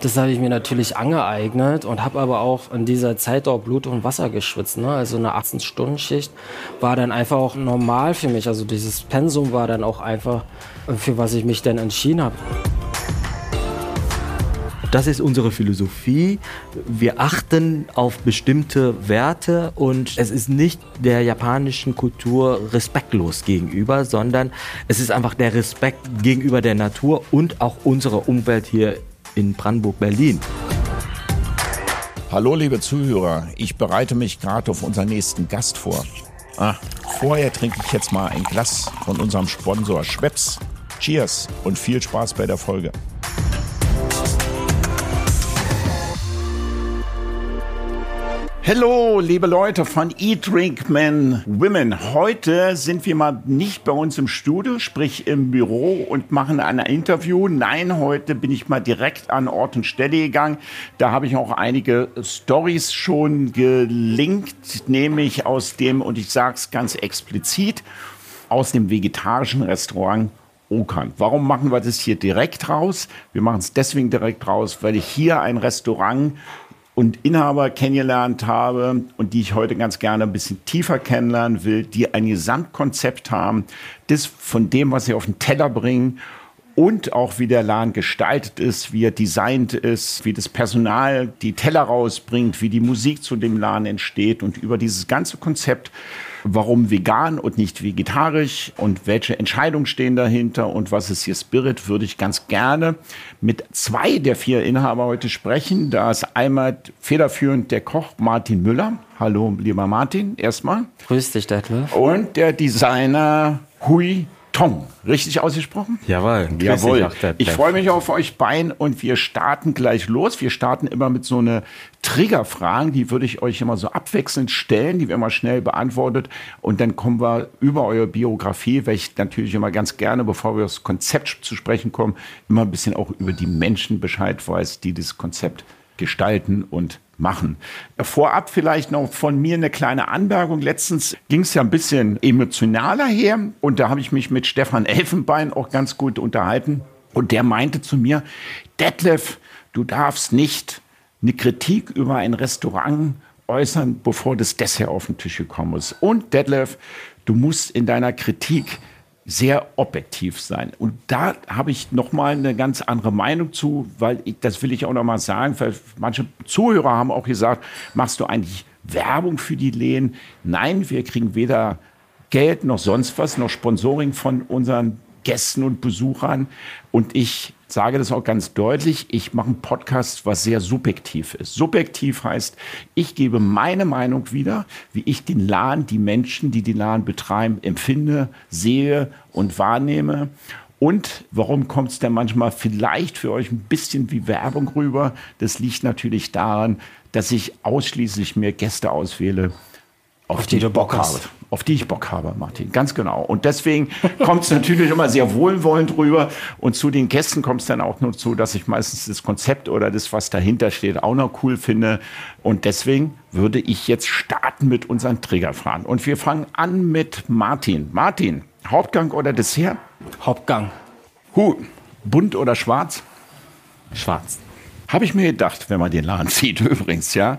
Das habe ich mir natürlich angeeignet und habe aber auch in dieser Zeit auch Blut und Wasser geschwitzt. Ne? Also eine 18-Stunden-Schicht war dann einfach auch normal für mich. Also dieses Pensum war dann auch einfach, für was ich mich dann entschieden habe. Das ist unsere Philosophie. Wir achten auf bestimmte Werte und es ist nicht der japanischen Kultur respektlos gegenüber, sondern es ist einfach der Respekt gegenüber der Natur und auch unserer Umwelt hier in Brandenburg-Berlin. Hallo liebe Zuhörer, ich bereite mich gerade auf unseren nächsten Gast vor. Ah, vorher trinke ich jetzt mal ein Glas von unserem Sponsor Schweppes. Cheers und viel Spaß bei der Folge. Hallo, liebe Leute von Eat, Drink, Men, Women. Heute sind wir mal nicht bei uns im Studio, sprich im Büro und machen ein Interview. Nein, heute bin ich mal direkt an Ort und Stelle gegangen. Da habe ich auch einige Stories schon gelinkt, nämlich aus dem, und ich sage es ganz explizit, aus dem vegetarischen Restaurant Okan. Warum machen wir das hier direkt raus? Wir machen es deswegen direkt raus, weil ich hier ein Restaurant und Inhaber kennengelernt habe und die ich heute ganz gerne ein bisschen tiefer kennenlernen will, die ein Gesamtkonzept haben, das von dem, was sie auf den Teller bringen und auch wie der Laden gestaltet ist, wie er designt ist, wie das Personal die Teller rausbringt, wie die Musik zu dem Laden entsteht und über dieses ganze Konzept warum vegan und nicht vegetarisch und welche Entscheidungen stehen dahinter und was ist hier Spirit, würde ich ganz gerne mit zwei der vier Inhaber heute sprechen. Da ist einmal federführend der Koch Martin Müller. Hallo, lieber Martin, erstmal. Grüß dich, Detlef. Und der Designer Hui Tong. Richtig ausgesprochen? Jawohl. Jawohl. Ich freue mich auf euch beiden und wir starten gleich los. Wir starten immer mit so einer Triggerfragen, die würde ich euch immer so abwechselnd stellen, die wir immer schnell beantwortet. Und dann kommen wir über eure Biografie, weil ich natürlich immer ganz gerne, bevor wir aufs Konzept zu sprechen kommen, immer ein bisschen auch über die Menschen Bescheid weiß, die das Konzept gestalten und machen. Vorab vielleicht noch von mir eine kleine Anmerkung. Letztens ging es ja ein bisschen emotionaler her und da habe ich mich mit Stefan Elfenbein auch ganz gut unterhalten und der meinte zu mir, Detlef, du darfst nicht eine Kritik über ein Restaurant äußern, bevor das Dessert auf den Tisch gekommen ist. Und Detlef, du musst in deiner Kritik sehr objektiv sein. Und da habe ich noch mal eine ganz andere Meinung zu, weil ich, das will ich auch noch mal sagen, weil manche Zuhörer haben auch gesagt, machst du eigentlich Werbung für die Lehen? Nein, wir kriegen weder Geld noch sonst was, noch Sponsoring von unseren Gästen und Besuchern. Und ich sage das auch ganz deutlich, ich mache einen Podcast, was sehr subjektiv ist. Subjektiv heißt, ich gebe meine Meinung wieder, wie ich den Laden, die Menschen, die den Laden betreiben, empfinde, sehe und wahrnehme. Und warum kommt es denn manchmal vielleicht für euch ein bisschen wie Werbung rüber? Das liegt natürlich daran, dass ich ausschließlich mir Gäste auswähle, auf, auf die, die, du Bock hast. Auf die ich Bock habe, Martin. Ganz genau. Und deswegen kommt es natürlich immer sehr wohlwollend rüber. Und zu den Gästen kommt es dann auch nur zu, dass ich meistens das Konzept oder das, was dahinter steht, auch noch cool finde. Und deswegen würde ich jetzt starten mit unseren Triggerfragen. Und wir fangen an mit Martin. Martin, Hauptgang oder Dessert? Hauptgang. Huh, bunt oder schwarz? Schwarz. Habe ich mir gedacht, wenn man den Laden sieht, übrigens, ja.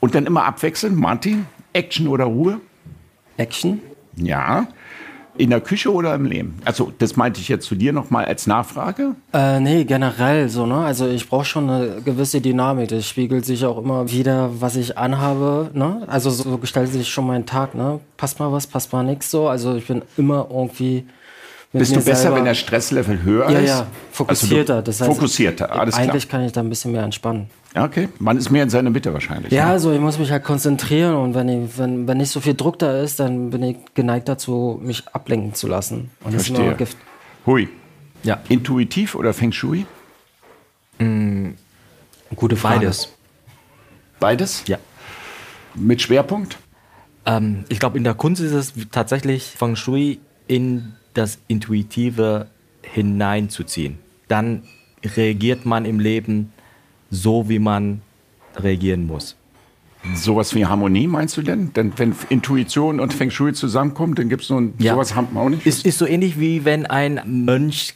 Und dann immer abwechseln. Martin, Action oder Ruhe? Action. Ja. In der Küche oder im Leben? Also, das meinte ich jetzt zu dir nochmal als Nachfrage? Äh, nee, generell so, ne? Also, ich brauche schon eine gewisse Dynamik. Das spiegelt sich auch immer wieder, was ich anhabe, ne? Also, so gestaltet sich schon mein Tag, ne? Passt mal was, passt mal nichts so. Also, ich bin immer irgendwie bist du besser, wenn der Stresslevel höher ja, ist? Ja, fokussierter. Also das heißt, fokussierter, alles Eigentlich klar. kann ich da ein bisschen mehr entspannen. Okay, man ist mehr in seiner Mitte wahrscheinlich. Ja, ne? also ich muss mich halt konzentrieren und wenn, ich, wenn, wenn nicht so viel Druck da ist, dann bin ich geneigt dazu, mich ablenken zu lassen. Und Verstehe. Das ist Gift. Hui. Ja. Intuitiv oder Feng Shui? Mm, gute Frage. Beides. Beides? Ja. Mit Schwerpunkt? Ähm, ich glaube, in der Kunst ist es tatsächlich Feng Shui in das Intuitive hineinzuziehen. Dann reagiert man im Leben so, wie man reagieren muss. Sowas wie Harmonie meinst du denn? Denn wenn Intuition und Feng Shui zusammenkommen, dann gibt es so ein, ja. sowas haben wir auch nicht. Es ist so ähnlich wie wenn ein Mönch,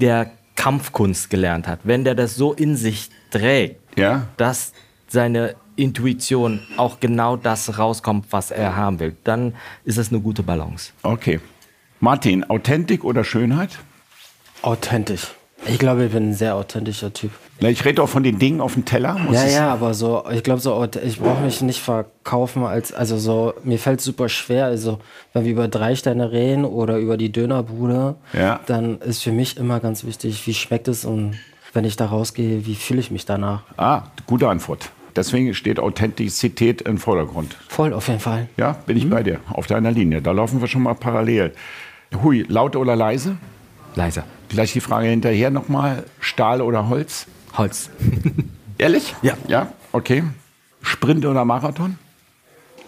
der Kampfkunst gelernt hat, wenn der das so in sich trägt, Ja. dass seine Intuition auch genau das rauskommt, was er haben will, dann ist das eine gute Balance. Okay. Martin, Authentik oder Schönheit? Authentisch. Ich glaube, ich bin ein sehr authentischer Typ. Na, ich rede auch von den Dingen auf dem Teller. Ja, es- ja, aber so, ich glaube so, ich brauche mich nicht verkaufen als, also so, mir fällt super schwer, also wenn wir über drei Sterne reden oder über die Dönerbude, Ja. dann ist für mich immer ganz wichtig, wie schmeckt es und wenn ich da rausgehe, wie fühle ich mich danach. Ah, gute Antwort. Deswegen steht Authentizität im Vordergrund. Voll, auf jeden Fall. Ja, bin ich bei dir. Auf deiner Linie. Da laufen wir schon mal parallel. Hui, laut oder leise? Leiser. Gleich die Frage hinterher nochmal. Stahl oder Holz? Holz. Ehrlich? Ja. Ja, okay. Sprint oder Marathon?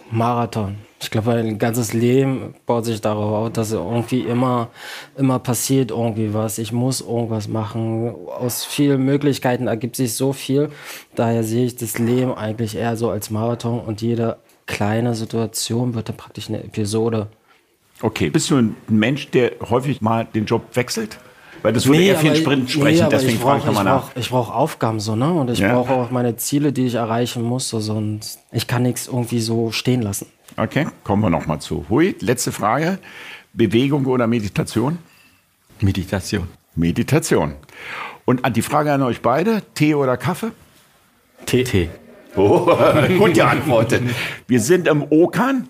Marathon. Ich glaube, ein ganzes Leben baut sich darauf auf, dass irgendwie immer, immer passiert irgendwie was. Ich muss irgendwas machen. Aus vielen Möglichkeiten ergibt sich so viel. Daher sehe ich das Leben eigentlich eher so als Marathon und jede kleine Situation wird dann praktisch eine Episode. Okay. Bist du ein Mensch, der häufig mal den Job wechselt? Weil das würde eher für den aber- Sprint sprechen, aber deswegen ich frage ich nochmal ich nach. Ich brauche Aufgaben so, ne? Und ich Ja. brauche auch meine Ziele, die ich erreichen muss. So, sonst ich kann nichts irgendwie so stehen lassen. Okay, kommen wir nochmal zu. Hui, letzte Frage. Bewegung oder Meditation? Meditation. Meditation. Und an die Frage an euch beide, Tee oder Kaffee? Tee. Tee. Oh, gut geantwortet. Wir sind im Okan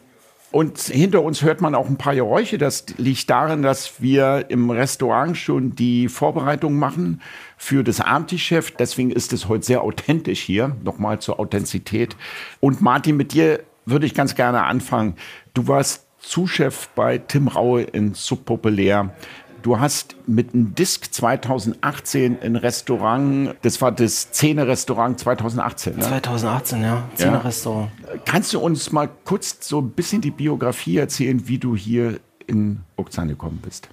und hinter uns hört man auch ein paar Geräusche. Das liegt daran, dass wir im Restaurant schon die Vorbereitung machen für das Abendtischchef. Deswegen ist es heute sehr authentisch hier. Nochmal zur Authentizität. Und Martin, mit dir würde ich ganz gerne anfangen. Du warst Zuschef bei Tim Raue in Subpopulär. Du hast mit einem Disc 2018 ein Restaurant, das war das Szene-Restaurant 2018, ne? 2018, ja. Zehner Restaurant. Kannst du uns mal kurz so ein bisschen die Biografie erzählen, wie du hier in Ukzan gekommen bist?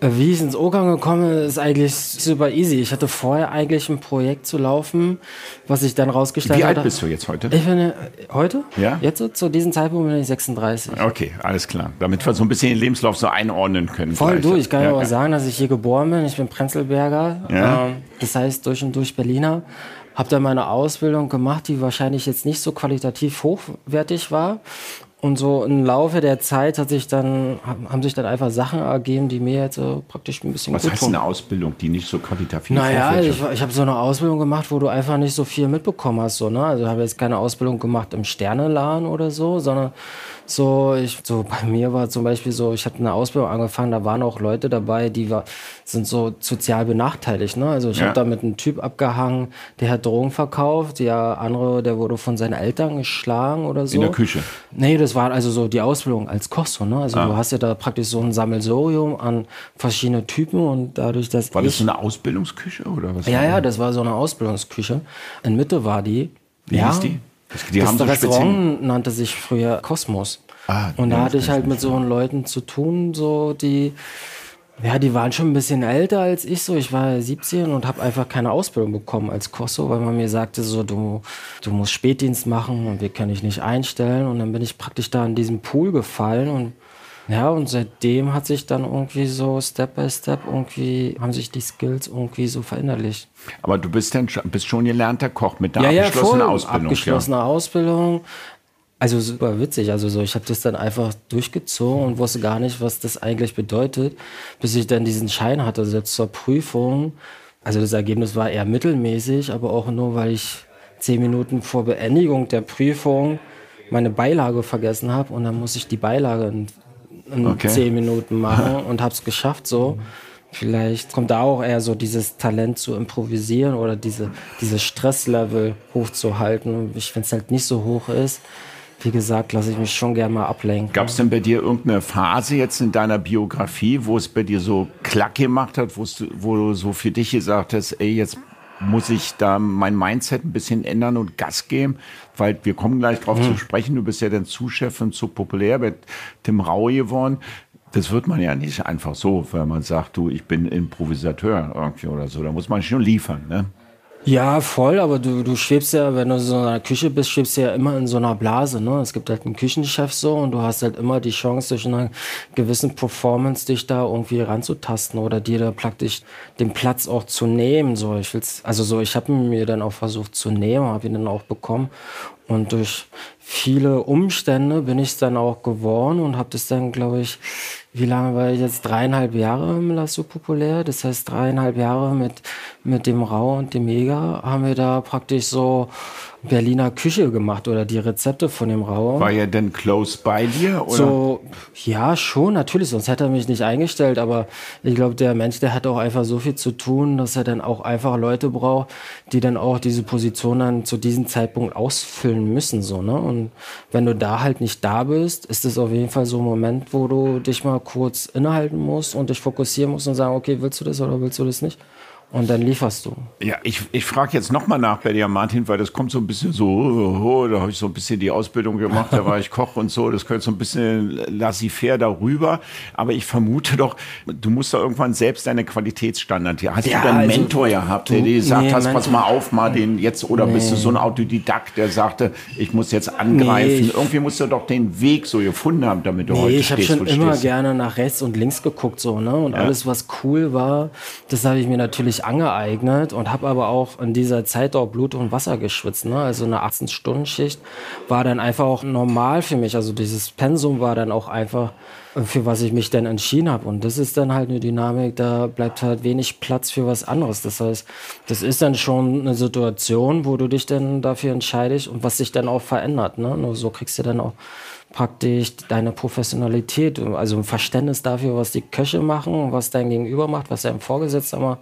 Wie ich ins Ogang gekommen bin, ist eigentlich super easy. Ich hatte vorher eigentlich ein Projekt zu laufen, was ich dann rausgestellt Wie alt hatte. bist du jetzt heute? Ich bin äh, heute? Ja. Jetzt so, zu diesem Zeitpunkt bin ich 36. Okay, alles klar. Damit wir so ein bisschen den Lebenslauf so einordnen können. Voll gleich. du, ich kann ja, auch ja. sagen, dass ich hier geboren bin. Ich bin Prenzlberger. Ja. Ähm, das heißt durch und durch Berliner. Habe dann meine Ausbildung gemacht, die wahrscheinlich jetzt nicht so qualitativ hochwertig war. Und so im Laufe der Zeit hat sich dann, haben sich dann einfach Sachen ergeben, die mir jetzt äh, praktisch ein bisschen Was gut heißt tun. eine Ausbildung, die nicht so qualitativ Naja, hochwertig ich, ich habe so eine Ausbildung gemacht, wo du einfach nicht so viel mitbekommen hast. So, ne? Also ich habe jetzt keine Ausbildung gemacht im Sterneladen oder so, sondern so, ich, so bei mir war zum Beispiel so, ich hatte eine Ausbildung angefangen, da waren auch Leute dabei, die war, sind so sozial benachteiligt. Ne? Also ich Ja. habe da mit einem Typ abgehangen, der hat Drogen verkauft, der andere, der wurde von seinen Eltern geschlagen oder so. In der Küche? Nee, das war also so die Ausbildung als Koch so, ne? Also Ah. du hast ja da praktisch so ein Sammelsorium an verschiedene Typen und dadurch, dass War das so eine Ausbildungsküche oder was? ja, ja, das? das war so eine Ausbildungsküche. In Mitte war die. Wie ja, hieß die? Das, die das haben so. Restaurant nannte sich früher Kosmos. Ah, und da hatte ich halt mit so Leuten zu tun, so die, ja, die waren schon ein bisschen älter als ich so. Ich war 17 und habe einfach keine Ausbildung bekommen als Kosso, weil man mir sagte so, du, du musst Spätdienst machen und wir können dich nicht einstellen. Und dann bin ich praktisch da in diesen Pool gefallen und ja, und seitdem hat sich dann irgendwie so Step by Step irgendwie, haben sich die Skills irgendwie so verinnerlicht. Aber du bist, dann, schon- bist schon gelernter Koch mit einer abgeschlossenen Ausbildung. Abgeschlossene Ausbildung. Also super witzig. Also so, ich habe das dann einfach durchgezogen und wusste gar nicht, was das eigentlich bedeutet, bis ich dann diesen Schein hatte, selbst zur Prüfung. Also das Ergebnis war eher mittelmäßig, aber auch nur, weil ich zehn Minuten vor Beendigung der Prüfung meine Beilage vergessen habe und dann muss ich die Beilage in, in Okay. zehn Minuten machen und habe es geschafft so. Vielleicht kommt da auch eher so dieses Talent zu improvisieren oder diese, dieses Stresslevel hochzuhalten. Ich, wenn es halt nicht so hoch ist, wie gesagt, lasse ich mich schon gerne mal ablenken. Gab es denn bei dir irgendeine Phase jetzt in deiner Biografie, wo es bei dir so klack gemacht hat, wo du so für dich gesagt hast, ey, jetzt muss ich da mein Mindset ein bisschen ändern und Gas geben? Weil wir kommen gleich drauf zu sprechen, du bist ja dann Zuschef und zu populär bei Tim Raue geworden. Das wird man ja nicht einfach so, wenn man sagt, du, ich bin Improvisateur irgendwie oder so. Da muss man schon liefern, ne? Ja, voll, aber du, du schwebst ja, wenn du so in einer Küche bist, schwebst du ja immer in so einer Blase. Ne? Es gibt halt einen Küchenchef so und du hast halt immer die Chance, durch eine gewissen Performance dich da irgendwie ranzutasten oder dir da praktisch den Platz auch zu nehmen. So, ich will's, also so, ich habe mir dann auch versucht zu nehmen, habe ihn dann auch bekommen. Und durch viele Umstände bin ich es dann auch geworden und habe das dann, glaube ich, wie lange war ich jetzt? Dreieinhalb Jahre im Lasso populär. Das heißt, dreieinhalb Jahre mit, mit dem Rau und dem Mega haben wir da praktisch so Berliner Küche gemacht oder die Rezepte von dem Rau. War er denn close bei dir? Oder? So, ja, schon, natürlich, sonst hätte er mich nicht eingestellt. Aber ich glaube, der Mensch, der hat auch einfach so viel zu tun, dass er dann auch einfach Leute braucht, die dann auch diese Position dann zu diesem Zeitpunkt ausfüllen müssen. So, ne? Und wenn du da halt nicht da bist, ist es auf jeden Fall so ein Moment, wo du dich mal kurz innehalten musst und dich fokussieren musst und sagen, okay, willst du das oder willst du das nicht? Und dann lieferst du. Ja, ich, ich frage jetzt nochmal nach bei dir, Martin, weil das kommt so ein bisschen so, oh, da habe ich so ein bisschen die Ausbildung gemacht, da war ich Koch und so, das könnte so ein bisschen laissez-faire darüber. Aber ich vermute doch, du musst da irgendwann selbst deine Qualitätsstandard hier. Hast ja, du einen also, Mentor gehabt, der dir gesagt nee, hast, pass mal auf, mal den jetzt, oder nee. bist du so ein Autodidakt, der sagte, ich muss jetzt angreifen. Nee, Irgendwie musst du doch den Weg so gefunden haben, damit du nee, heute ich stehst. Ich habe schon immer stehst. gerne nach rechts und links geguckt, so, ne? Und ja. alles, was cool war, das habe ich mir natürlich sich angeeignet und habe aber auch in dieser Zeit auch Blut und Wasser geschwitzt. Ne? Also eine 18-Stunden-Schicht war dann einfach auch normal für mich. Also dieses Pensum war dann auch einfach, für was ich mich dann entschieden habe. Und das ist dann halt eine Dynamik, da bleibt halt wenig Platz für was anderes. Das heißt, das ist dann schon eine Situation, wo du dich dann dafür entscheidest und was sich dann auch verändert. Ne? Nur so kriegst du dann auch praktisch deine Professionalität, also ein Verständnis dafür, was die Köche machen, was dein Gegenüber macht, was dein Vorgesetzter macht.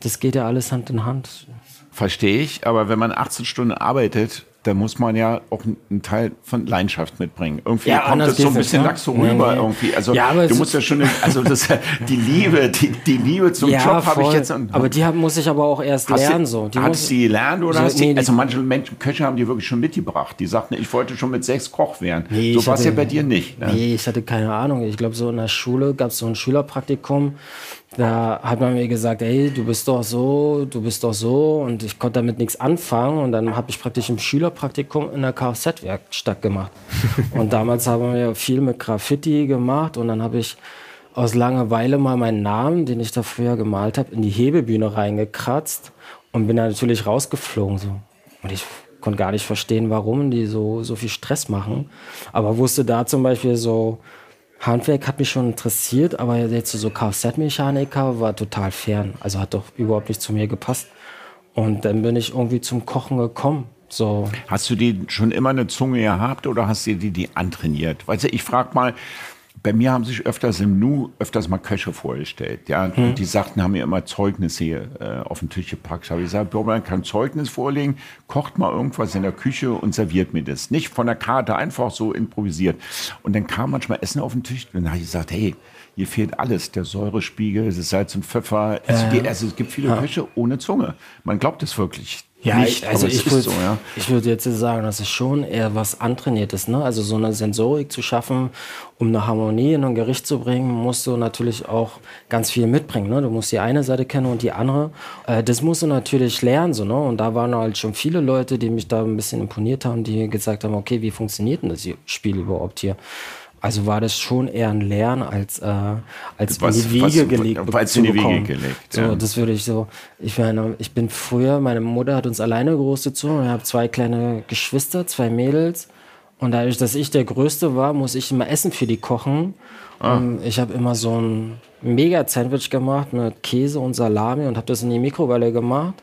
Das geht ja alles Hand in Hand. Verstehe ich, aber wenn man 18 Stunden arbeitet, da muss man ja auch einen Teil von Leidenschaft mitbringen. Irgendwie ja, kommt das so ein bisschen ne? so rüber nee, irgendwie. Also ja, du musst ja schon, also das, die Liebe, die, die Liebe zum ja, Job habe ich jetzt. Aber die hab, muss ich aber auch erst lernen. Du, so. Die hast du die gelernt oder so, hast nee, die, also manche Menschen, Köche haben die wirklich schon mitgebracht. Die sagten, ich wollte schon mit sechs Koch werden. Nee, so war es ja bei dir nicht. Ne? Nee, ich hatte keine Ahnung. Ich glaube, so in der Schule gab es so ein Schülerpraktikum da hat man mir gesagt, ey, du bist doch so, du bist doch so und ich konnte damit nichts anfangen und dann habe ich praktisch im Schülerpraktikum in der Kfz-Werkstatt gemacht. und damals haben wir viel mit Graffiti gemacht und dann habe ich aus Langeweile mal meinen Namen, den ich da früher gemalt habe, in die Hebebühne reingekratzt und bin da natürlich rausgeflogen so. Und ich konnte gar nicht verstehen, warum die so, so viel Stress machen. Aber wusste da zum Beispiel so, Handwerk hat mich schon interessiert, aber jetzt so Kfz-Mechaniker war total fern. Also hat doch überhaupt nicht zu mir gepasst. Und dann bin ich irgendwie zum Kochen gekommen. So. Hast du die schon immer eine Zunge gehabt oder hast du die die antrainiert? Weißt du, ich frage mal, bei mir haben sich öfters im Nu öfters mal Köche vorgestellt. Ja, hm. die sagten, haben mir immer Zeugnisse hier, äh, auf den Tisch gepackt. Habe ich gesagt, man kann Zeugnis vorlegen, kocht mal irgendwas in der Küche und serviert mir das. Nicht von der Karte, einfach so improvisiert. Und dann kam manchmal Essen auf den Tisch und dann habe ich gesagt, hey, hier fehlt alles, der Säurespiegel, das Salz und Pfeffer. Äh, also, die, also, es gibt viele ja. Köche ohne Zunge. Man glaubt es wirklich. Ja, nicht, also ich würde so, ja. ich würde jetzt sagen, das ist schon eher was antrainiertes, ne? Also so eine Sensorik zu schaffen, um eine Harmonie in ein Gericht zu bringen, musst du natürlich auch ganz viel mitbringen, ne? Du musst die eine Seite kennen und die andere. Äh, das musst du natürlich lernen, so, ne? Und da waren halt schon viele Leute, die mich da ein bisschen imponiert haben, die gesagt haben, okay, wie funktioniert denn das Spiel überhaupt hier? Also war das schon eher ein Lernen als, äh, als was, in die Wiege was, gelegt. Als in die Wiege gelegt. So, ja. das würde ich so. Ich meine, ich bin früher, meine Mutter hat uns alleine großgezogen. Ich habe zwei kleine Geschwister, zwei Mädels. Und dadurch, dass ich der Größte war, muss ich immer Essen für die kochen. Ah. Und ich habe immer so ein Mega-Sandwich gemacht mit Käse und Salami und habe das in die Mikrowelle gemacht.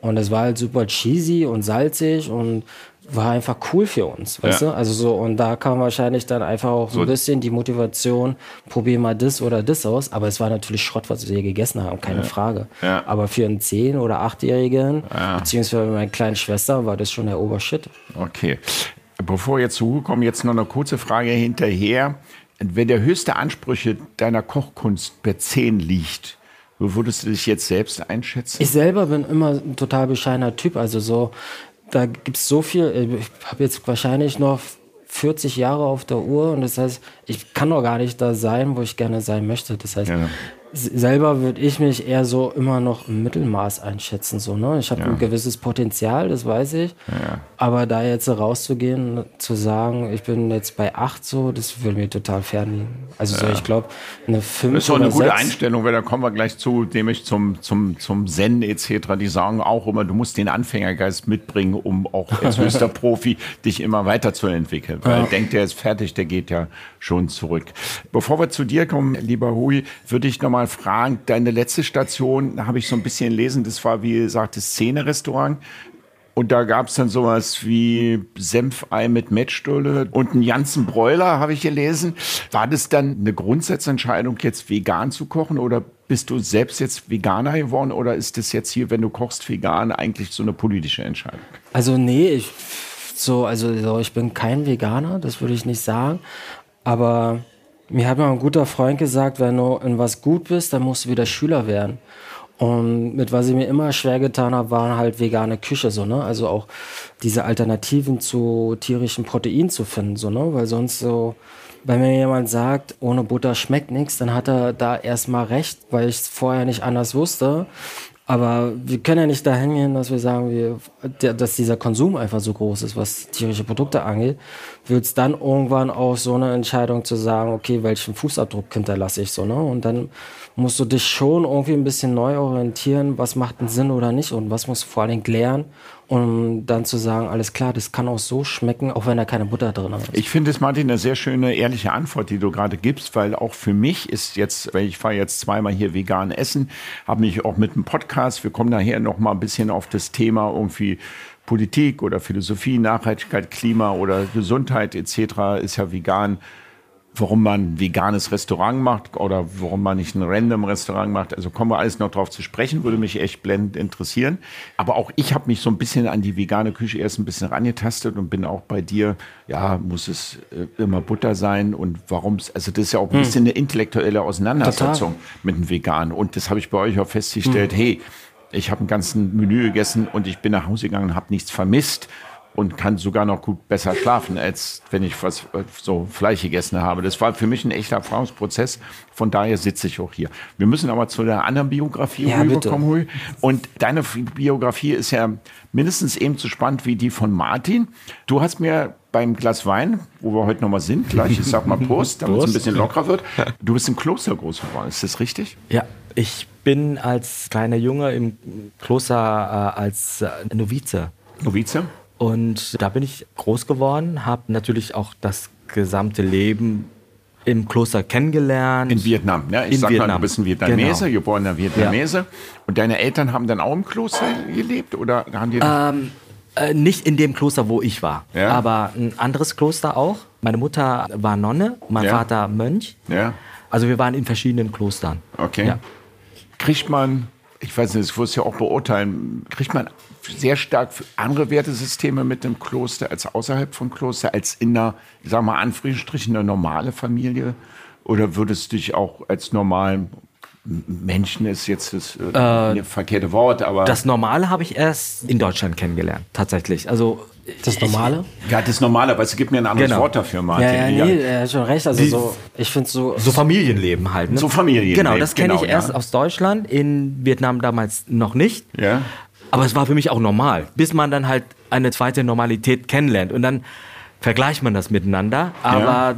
Und es war halt super cheesy und salzig und war einfach cool für uns, weißt ja. du? Also so, und da kam wahrscheinlich dann einfach auch so ein bisschen die Motivation, probier mal das oder das aus. Aber es war natürlich Schrott, was wir gegessen haben, keine ja. Frage. Ja. Aber für einen 10- oder 8-Jährigen, beziehungsweise meine kleine Schwester, war das schon der Obershit. Okay. Bevor wir jetzt zukommen, jetzt noch eine kurze Frage hinterher. Wenn der höchste Ansprüche deiner Kochkunst bei 10 liegt, wo würdest du dich jetzt selbst einschätzen? Ich selber bin immer ein total bescheidener Typ. Also so, da gibt es so viel. Äh, ich habe jetzt wahrscheinlich noch 40 Jahre auf der Uhr und das heißt, ich kann doch gar nicht da sein, wo ich gerne sein möchte. Das heißt, ja. Selber würde ich mich eher so immer noch im Mittelmaß einschätzen. So, ne? Ich habe ja. ein gewisses Potenzial, das weiß ich. Ja. Aber da jetzt rauszugehen, zu sagen, ich bin jetzt bei 8 so, das würde mir total fern Also so, ich glaube, eine 5 Das ist doch eine gute 6, Einstellung, weil da kommen wir gleich zu, nämlich zum, zum, zum Zen etc. Die sagen auch immer, du musst den Anfängergeist mitbringen, um auch als höchster Profi dich immer weiterzuentwickeln. Weil denkt, der ist fertig, der geht ja schon zurück. Bevor wir zu dir kommen, lieber Hui, würde ich nochmal fragen, deine letzte Station, habe ich so ein bisschen lesen, das war, wie gesagt, das Szene-Restaurant. Und da gab es dann sowas wie Senfei mit Mettstulle und einen ganzen Bräuler, habe ich gelesen. War das dann eine Grundsatzentscheidung, jetzt vegan zu kochen oder bist du selbst jetzt Veganer geworden oder ist das jetzt hier, wenn du kochst, vegan, eigentlich so eine politische Entscheidung? Also nee, ich so, also ich bin kein Veganer, das würde ich nicht sagen. Aber mir hat mal ein guter Freund gesagt, wenn du in was gut bist, dann musst du wieder Schüler werden. Und mit was ich mir immer schwer getan habe, waren halt vegane Küche, so, ne? Also auch diese Alternativen zu tierischen Proteinen zu finden, so, ne? Weil sonst so, wenn mir jemand sagt, ohne Butter schmeckt nichts, dann hat er da erstmal recht, weil ich es vorher nicht anders wusste. Aber wir können ja nicht dahin gehen, dass wir sagen, wir, dass dieser Konsum einfach so groß ist, was tierische Produkte angeht. Wird es dann irgendwann auch so eine Entscheidung zu sagen, okay, welchen Fußabdruck hinterlasse ich so, ne? Und dann musst du dich schon irgendwie ein bisschen neu orientieren, was macht einen Sinn oder nicht und was musst du vor allen Dingen klären um dann zu sagen, alles klar, das kann auch so schmecken, auch wenn da keine Butter drin ist. Ich finde es, Martin, eine sehr schöne, ehrliche Antwort, die du gerade gibst, weil auch für mich ist jetzt, weil ich fahre jetzt zweimal hier vegan essen, habe mich auch mit einem Podcast, wir kommen nachher noch mal ein bisschen auf das Thema irgendwie Politik oder Philosophie, Nachhaltigkeit, Klima oder Gesundheit etc. ist ja vegan warum man ein veganes Restaurant macht oder warum man nicht ein random Restaurant macht. Also kommen wir alles noch drauf zu sprechen, würde mich echt blendend interessieren. Aber auch ich habe mich so ein bisschen an die vegane Küche erst ein bisschen rangetastet und bin auch bei dir, ja, muss es äh, immer Butter sein und warum es, also das ist ja auch ein hm. bisschen eine intellektuelle Auseinandersetzung Total. mit dem Veganen. Und das habe ich bei euch auch festgestellt, hm. hey, ich habe ein ganzes Menü gegessen und ich bin nach Hause gegangen und habe nichts vermisst und kann sogar noch gut besser schlafen, als wenn ich was äh, so Fleisch gegessen habe. Das war für mich ein echter Erfahrungsprozess. Von daher sitze ich auch hier. Wir müssen aber zu der anderen Biografie ja, rüberkommen, Hui. Und deine Biografie ist ja mindestens eben so spannend wie die von Martin. Du hast mir beim Glas Wein, wo wir heute nochmal sind, gleich, ich sag mal Prost, damit es ein bisschen lockerer wird. Du bist im Kloster groß geworden, ist das richtig? Ja, ich bin als kleiner Junge im Kloster äh, als äh, Novize. Novize? Und da bin ich groß geworden, habe natürlich auch das gesamte Leben im Kloster kennengelernt. In Vietnam, ne? Ich in sag Vietnam. mal, du bist ein Vietnamese, genau. geborener Vietnamese. Ja. Und deine Eltern haben dann auch im Kloster gelebt oder haben die? Ähm, äh, nicht in dem Kloster, wo ich war, ja. aber ein anderes Kloster auch. Meine Mutter war Nonne, mein ja. Vater Mönch. Ja. Also wir waren in verschiedenen Klostern. Okay. Kriegt man, ich weiß nicht, das wirst du ja auch beurteilen, kriegt man sehr stark andere Wertesysteme mit dem Kloster als außerhalb von Kloster, als in einer, ich sag mal, Anführungsstrichen, eine normale Familie? Oder würdest du dich auch als normalen Menschen ist jetzt das äh, äh, verkehrte Wort, aber. Das Normale habe ich erst in Deutschland kennengelernt, tatsächlich. Also. Das Normale? Ich, ja, das Normale, aber es gibt mir ein anderes genau. Wort dafür, Martin. Ja, ja, nee, er hat schon recht. Also, Die, so, ich finde so. So Familienleben halt, ne? So Familienleben. Genau, das kenne genau, ich erst aus Deutschland, in Vietnam damals noch nicht. Ja. Aber es war für mich auch normal, bis man dann halt eine zweite Normalität kennenlernt. Und dann vergleicht man das miteinander. Aber ja.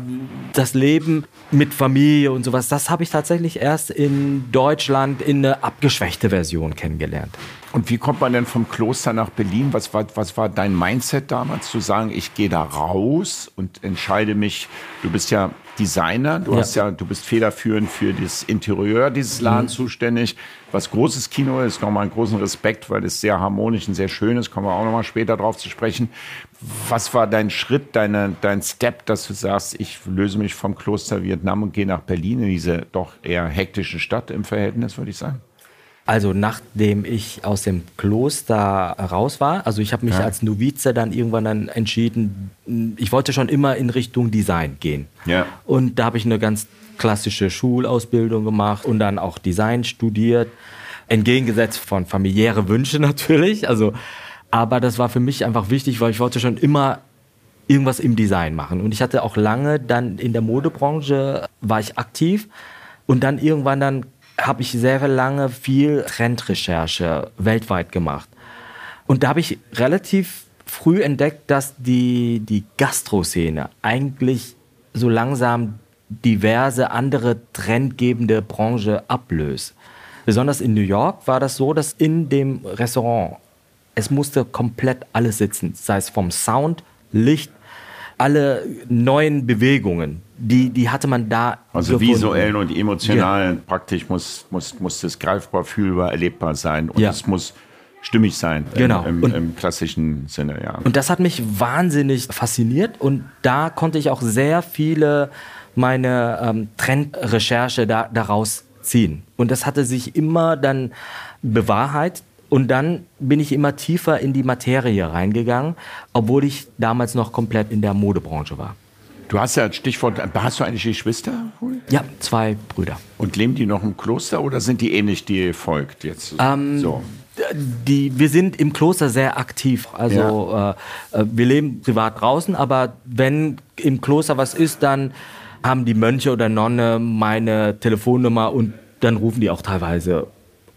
das Leben mit Familie und sowas, das habe ich tatsächlich erst in Deutschland in eine abgeschwächte Version kennengelernt. Und wie kommt man denn vom Kloster nach Berlin? Was war, was war dein Mindset damals, zu sagen, ich gehe da raus und entscheide mich, du bist ja Designer, du ja. hast ja, du bist federführend für das Interieur dieses Ladens mhm. zuständig, was großes Kino ist, nochmal einen großen Respekt, weil es sehr harmonisch und sehr schön ist, kommen wir auch nochmal später drauf zu sprechen. Was war dein Schritt, deine, dein Step, dass du sagst, ich löse mich vom Kloster Vietnam und gehe nach Berlin in diese doch eher hektische Stadt im Verhältnis, würde ich sagen? Also nachdem ich aus dem Kloster raus war, also ich habe mich ja. als Novize dann irgendwann dann entschieden, ich wollte schon immer in Richtung Design gehen. Ja. Und da habe ich eine ganz klassische Schulausbildung gemacht und dann auch Design studiert, entgegengesetzt von familiäre Wünsche natürlich. Also, aber das war für mich einfach wichtig, weil ich wollte schon immer irgendwas im Design machen. Und ich hatte auch lange dann in der Modebranche war ich aktiv und dann irgendwann dann habe ich sehr lange viel Trendrecherche weltweit gemacht. Und da habe ich relativ früh entdeckt, dass die, die Gastroszene eigentlich so langsam diverse andere trendgebende Branche ablöst. Besonders in New York war das so, dass in dem Restaurant es musste komplett alles sitzen, sei es vom Sound, Licht, alle neuen Bewegungen, die, die hatte man da. Also gefunden. visuell und emotional ja. praktisch muss, muss, muss das greifbar, fühlbar, erlebbar sein und ja. es muss stimmig sein. Genau. Im, im, im, klassischen Sinne, ja. Und das hat mich wahnsinnig fasziniert und da konnte ich auch sehr viele meine ähm, Trendrecherche da, daraus ziehen. Und das hatte sich immer dann bewahrheitet. Und dann bin ich immer tiefer in die Materie reingegangen, obwohl ich damals noch komplett in der Modebranche war. Du hast ja Stichwort, hast du eigentlich Geschwister? Ja, zwei Brüder. Und leben die noch im Kloster oder sind die ähnlich die folgt jetzt? Ähm, so. Die, wir sind im Kloster sehr aktiv. Also ja. äh, äh wir leben privat draußen, aber wenn im Kloster was ist, dann haben die Mönche oder Nonne meine Telefonnummer und dann rufen die auch teilweise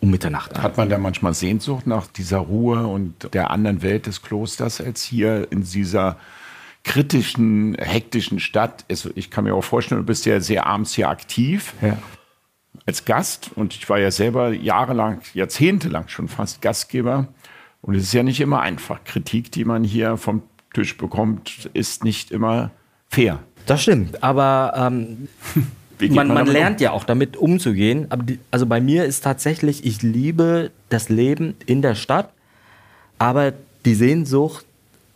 um Mitternacht an. Hat man da manchmal Sehnsucht nach dieser Ruhe und der anderen Welt des Klosters als hier in dieser kritischen, hektischen Stadt? Also ich kann mir auch vorstellen, du bist ja sehr abends hier aktiv. Ja. Als Gast und ich war ja selber jahrelang, jahrzehntelang schon fast Gastgeber. Und es ist ja nicht immer einfach. Kritik, die man hier vom Tisch bekommt, ist nicht immer fair. Das stimmt, aber ähm, man, man, man lernt um? ja auch damit umzugehen. Aber die, also bei mir ist tatsächlich, ich liebe das Leben in der Stadt, aber die Sehnsucht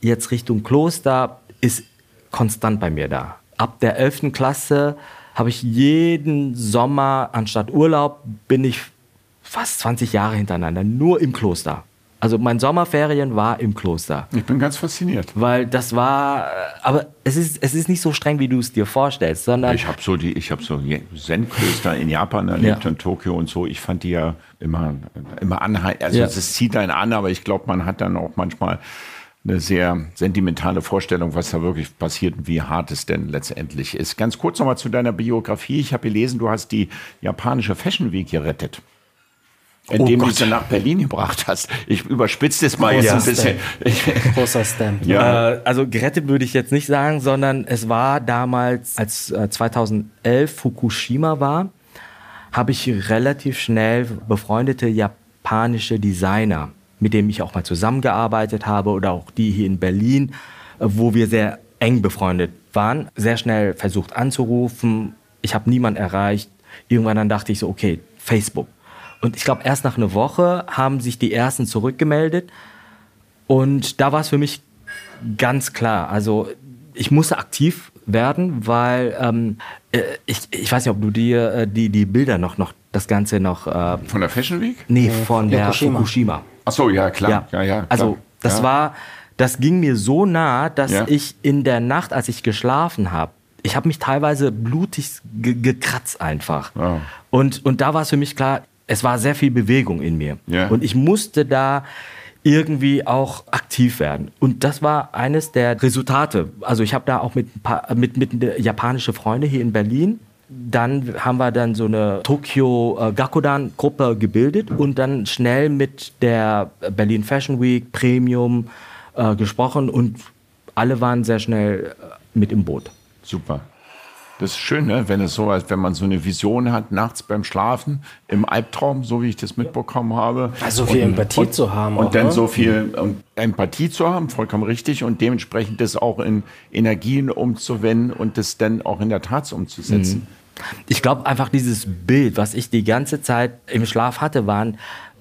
jetzt Richtung Kloster ist konstant bei mir da. Ab der 11. Klasse habe ich jeden Sommer anstatt Urlaub bin ich fast 20 Jahre hintereinander nur im Kloster. Also mein Sommerferien war im Kloster. Ich bin ganz fasziniert. Weil das war, aber es ist, es ist nicht so streng, wie du es dir vorstellst, sondern... Ich habe so die, ich habe so Zen-Klöster in Japan erlebt, ja. in Tokio und so. Ich fand die ja immer, immer anhaltend. Also ja. es zieht einen an, aber ich glaube, man hat dann auch manchmal eine sehr sentimentale Vorstellung, was da wirklich passiert und wie hart es denn letztendlich ist. Ganz kurz nochmal zu deiner Biografie. Ich habe gelesen, du hast die japanische Fashion Week gerettet indem oh du sie nach Berlin gebracht hast. Ich überspitze das mal Großer jetzt ein bisschen. Großer Stamp. Ja. Äh, also gerettet würde ich jetzt nicht sagen, sondern es war damals, als äh, 2011 Fukushima war, habe ich relativ schnell befreundete japanische Designer, mit denen ich auch mal zusammengearbeitet habe oder auch die hier in Berlin, äh, wo wir sehr eng befreundet waren, sehr schnell versucht anzurufen. Ich habe niemanden erreicht. Irgendwann dann dachte ich so, okay, Facebook und ich glaube, erst nach einer Woche haben sich die ersten zurückgemeldet. Und da war es für mich ganz klar. Also ich musste aktiv werden, weil ähm, äh, ich, ich weiß nicht, ob du dir äh, die, die Bilder noch, noch das Ganze noch. Äh, von der Fashion Week? Nee, von der Fukushima. Fukushima. Ach so, ja, klar. Ja, ja, ja klar. Also, das ja. war, das ging mir so nah, dass ja. ich in der Nacht, als ich geschlafen habe, ich habe mich teilweise blutig gekratzt einfach. Oh. Und, und da war es für mich klar, es war sehr viel Bewegung in mir. Yeah. Und ich musste da irgendwie auch aktiv werden. Und das war eines der Resultate. Also ich habe da auch mit, ein paar, mit, mit japanische Freunde hier in Berlin dann haben wir dann so eine Tokyo äh, Gakudan Gruppe gebildet und dann schnell mit der Berlin Fashion Week Premium äh, gesprochen und alle waren sehr schnell äh, mit im Boot. Super. Das ist schön, ne? wenn es so ist, wenn man so eine Vision hat, nachts beim Schlafen, im Albtraum, so wie ich das mitbekommen habe. Also viel und, Empathie und, zu haben. Und auch, dann ne? so viel Empathie zu haben, vollkommen richtig, und dementsprechend das auch in Energien umzuwenden und das dann auch in der Tat umzusetzen. Mhm. Ich glaube einfach dieses Bild, was ich die ganze Zeit im Schlaf hatte, waren,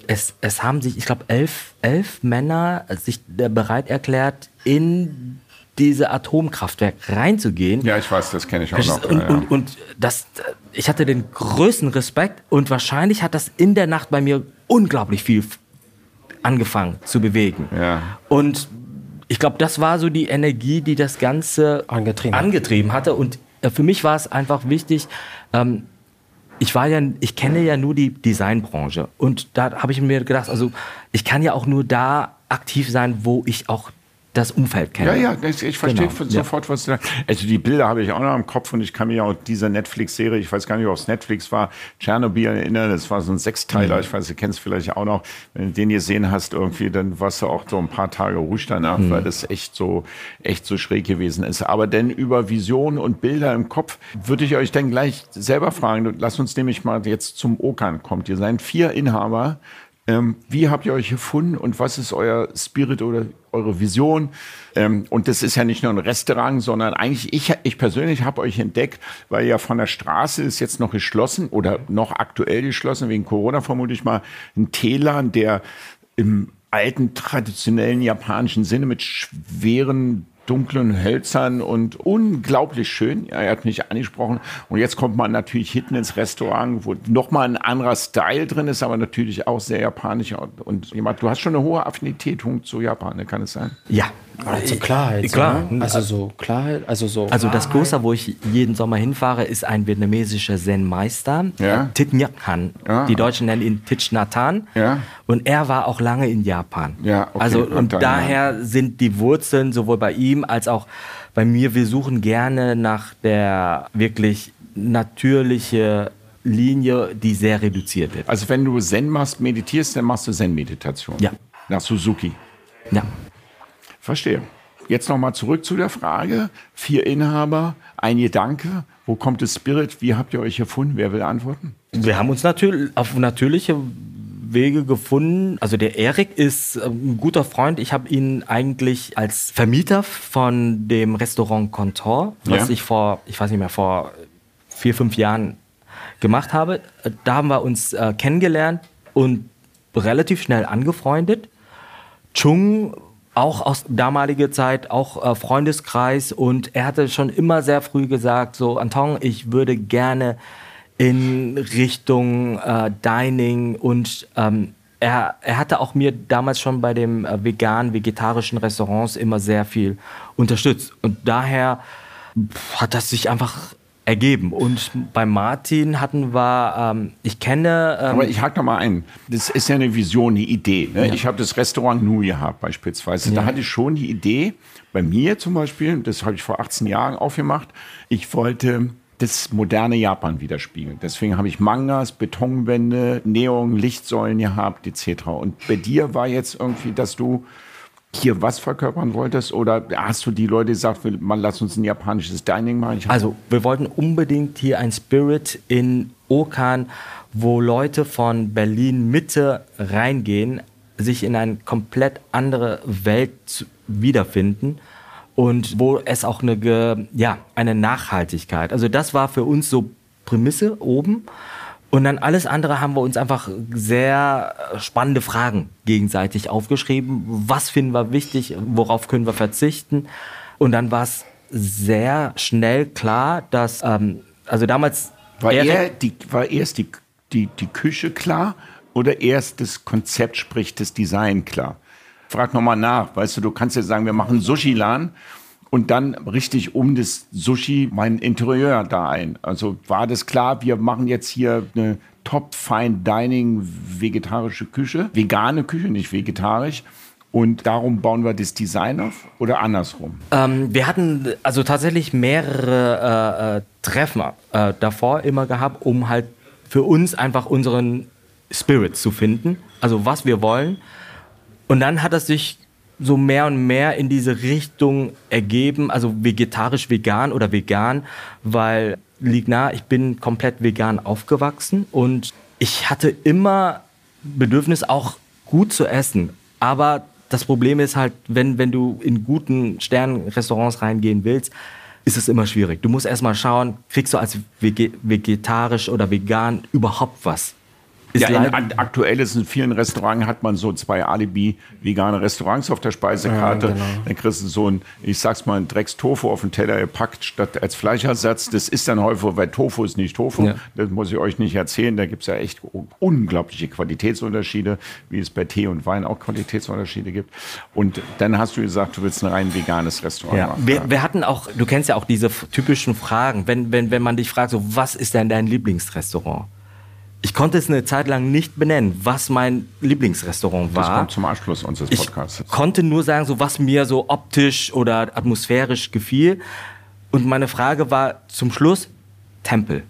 es, es haben sich, ich glaube, elf, elf Männer sich bereit erklärt, in diese Atomkraftwerk reinzugehen. Ja, ich weiß, das kenne ich auch noch. Und, ja, ja. und, und das, ich hatte den größten Respekt und wahrscheinlich hat das in der Nacht bei mir unglaublich viel angefangen zu bewegen. Ja. Und ich glaube, das war so die Energie, die das Ganze angetrieben, angetrieben hatte. Und äh, für mich war es einfach wichtig, ähm, ich war ja, ich kenne ja nur die Designbranche und da habe ich mir gedacht, also ich kann ja auch nur da aktiv sein, wo ich auch das Umfeld kennen. Ja, ja, ich verstehe Genau, sofort, was du da. Also die Bilder habe ich auch noch im Kopf und ich kann mich auch dieser Netflix-Serie, ich weiß gar nicht, ob es Netflix war, Tschernobyl erinnern. Das war so ein Sechsteiler. Ich weiß, du kennst vielleicht auch noch. Wenn du den gesehen hast, irgendwie, dann warst du auch so ein paar Tage ruhig danach, weil das echt so, echt so schräg gewesen ist. Aber denn über Visionen und Bilder im Kopf würde ich euch dann gleich selber fragen. Lass uns nämlich mal jetzt zum Okan kommt. Ihr seid vier Inhaber. Ähm, wie habt ihr euch gefunden und was ist euer Spirit oder eure Vision? Ähm, und das ist ja nicht nur ein Restaurant, sondern eigentlich, ich, ich persönlich habe euch entdeckt, weil ja von der Straße ist jetzt noch geschlossen oder noch aktuell geschlossen, wegen Corona vermute ich mal, ein Telan, der im alten, traditionellen japanischen Sinne mit schweren dunklen Hölzern und unglaublich schön. Ja, er hat mich angesprochen. Und jetzt kommt man natürlich hinten ins Restaurant, wo nochmal ein anderer Style drin ist, aber natürlich auch sehr japanisch. Und jemand, du hast schon eine hohe Affinität zu Japan, ne? kann es sein? Ja. Also Klarheit. Klar. So, ne? Also so Klarheit, also so. Also das Kloster, wo ich jeden Sommer hinfahre, ist ein vietnamesischer Zen-Meister, Ja. äh, Thich Nhat Hanh. Ja. Die Deutschen nennen ihn Thich Nhat Hanh. Ja. Und er war auch lange in Japan. Ja, okay. Also Und und dann, daher sind die Wurzeln sowohl bei ihm als auch bei mir. Wir suchen gerne nach der wirklich natürliche Linie, die sehr reduziert wird. Also wenn du Zen machst, meditierst, dann machst du Zen-Meditation. Ja. Nach Suzuki. Ja. Verstehe. Jetzt nochmal zurück zu der Frage. Vier Inhaber, ein Gedanke. Wo kommt das Spirit? Wie habt ihr euch erfunden? Wer will antworten? Wir haben uns natürlich auf natürliche Wege gefunden. Also der Erik ist ähm, ein guter Freund. Ich habe ihn eigentlich als Vermieter von dem Restaurant Contour, was Ja. ich vor, ich weiß nicht mehr, vor vier, fünf Jahren gemacht habe. Da haben wir uns äh, kennengelernt und relativ schnell angefreundet. Chung auch aus damaliger Zeit, auch äh, Freundeskreis und er hatte schon immer sehr früh gesagt, so Anton, ich würde gerne in Richtung äh, Dining und ähm, er, er hatte auch mir damals schon bei dem äh, vegan, vegetarischen Restaurants immer sehr viel unterstützt und daher hat das sich einfach ergeben und bei Martin hatten wir, ähm, ich kenne ähm, Aber ich hake noch mal ein. Das ist ja eine Vision, eine Idee. Ne? Ich habe das Restaurant Nu gehabt beispielsweise. Da hatte ich schon die Idee, bei mir zum Beispiel, das habe ich vor 18 Jahren aufgemacht, ich wollte das moderne Japan widerspiegeln. Deswegen habe ich Mangas, Betonwände, Neon, Lichtsäulen gehabt etc. Und bei dir war jetzt irgendwie, dass du hier was verkörpern wolltest oder hast du die Leute gesagt, man lass uns ein japanisches Dining machen? Also, wir wollten unbedingt hier ein Spirit in Okan, wo Leute von Berlin Mitte reingehen, sich in eine komplett andere Welt wiederfinden und wo es auch eine, ja, eine Nachhaltigkeit. Also, das war für uns so Prämisse oben. Und dann alles andere haben wir uns einfach sehr spannende Fragen gegenseitig aufgeschrieben. Was finden wir wichtig? Worauf können wir verzichten? Und dann war es sehr schnell klar, dass, ähm, also damals War, er die, war erst die, die, die Küche klar oder erst das Konzept, sprich das Design klar? Frag nochmal nach. Weißt du, du kannst ja sagen, wir machen Sushi-Lan und dann richtig um das Sushi mein Interieur da ein. Also war das klar, wir machen jetzt hier eine Top Fine Dining vegetarische Küche, vegane Küche, nicht vegetarisch. Und darum bauen wir das Design auf oder andersrum? Ähm, wir hatten also tatsächlich mehrere äh, äh, Treffen äh, davor immer gehabt, um halt für uns einfach unseren Spirit zu finden, also was wir wollen. Und dann hat es sich so mehr und mehr in diese Richtung ergeben, also vegetarisch, vegan oder vegan, weil liegt nah, ich bin komplett vegan aufgewachsen und ich hatte immer Bedürfnis auch gut zu essen, aber das Problem ist halt, wenn, wenn du in guten Sternenrestaurants reingehen willst, ist es immer schwierig. Du musst erstmal schauen, kriegst du als Vege vegetarisch oder vegan überhaupt was? Ja, in, aktuell ist in vielen Restaurants hat man so zwei Alibi-vegane Restaurants auf der Speisekarte. Ja, genau. Dann kriegst du so ein, ich sag's mal, ein Drecks-Tofu auf den Teller gepackt statt als Fleischersatz. Das ist dann häufig, weil Tofu ist nicht Tofu. Ja. Das muss ich euch nicht erzählen. Da gibt's ja echt unglaubliche Qualitätsunterschiede, wie es bei Tee und Wein auch Qualitätsunterschiede gibt. Und dann hast du gesagt, du willst ein rein veganes Restaurant Ja. machen. Wir, wir hatten auch, du kennst ja auch diese typischen Fragen, wenn, wenn, wenn man dich fragt, so, was ist denn dein Lieblingsrestaurant? Ich konnte es eine Zeit lang nicht benennen, was mein Lieblingsrestaurant war. Das kommt zum Abschluss unseres Podcasts. Ich konnte nur sagen, so was mir so optisch oder atmosphärisch gefiel. Und meine Frage war zum Schluss Tempel.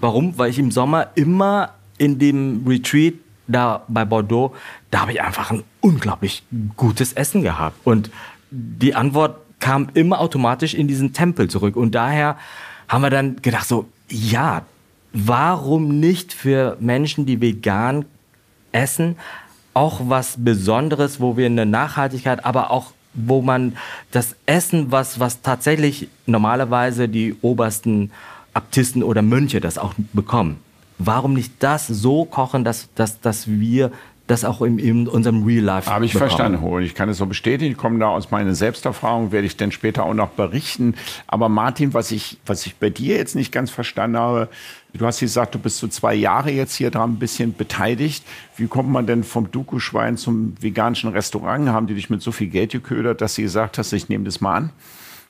Warum? Weil ich im Sommer immer in dem Retreat da bei Bordeaux, da habe ich einfach ein unglaublich gutes Essen gehabt. Und die Antwort kam immer automatisch in diesen Tempel zurück. Und daher haben wir dann gedacht, so, ja, warum nicht für Menschen, die vegan essen, auch was Besonderes, wo wir eine Nachhaltigkeit, aber auch wo man das Essen, was, was tatsächlich normalerweise die obersten Abtisten oder Mönche das auch bekommen. Warum nicht das so kochen, dass, dass, dass wir das auch in, in unserem Real Life Habe ich bekommen. verstanden, Hol. Ich kann es so bestätigen. Ich komme da aus meiner Selbsterfahrung, werde ich dann später auch noch berichten. Aber Martin, was ich, was ich bei dir jetzt nicht ganz verstanden habe, du hast gesagt, du bist so zwei Jahre jetzt hier dran ein bisschen beteiligt. Wie kommt man denn vom Duku-Schwein zum veganischen Restaurant? Haben die dich mit so viel Geld geködert, dass sie gesagt hast, ich nehme das mal an?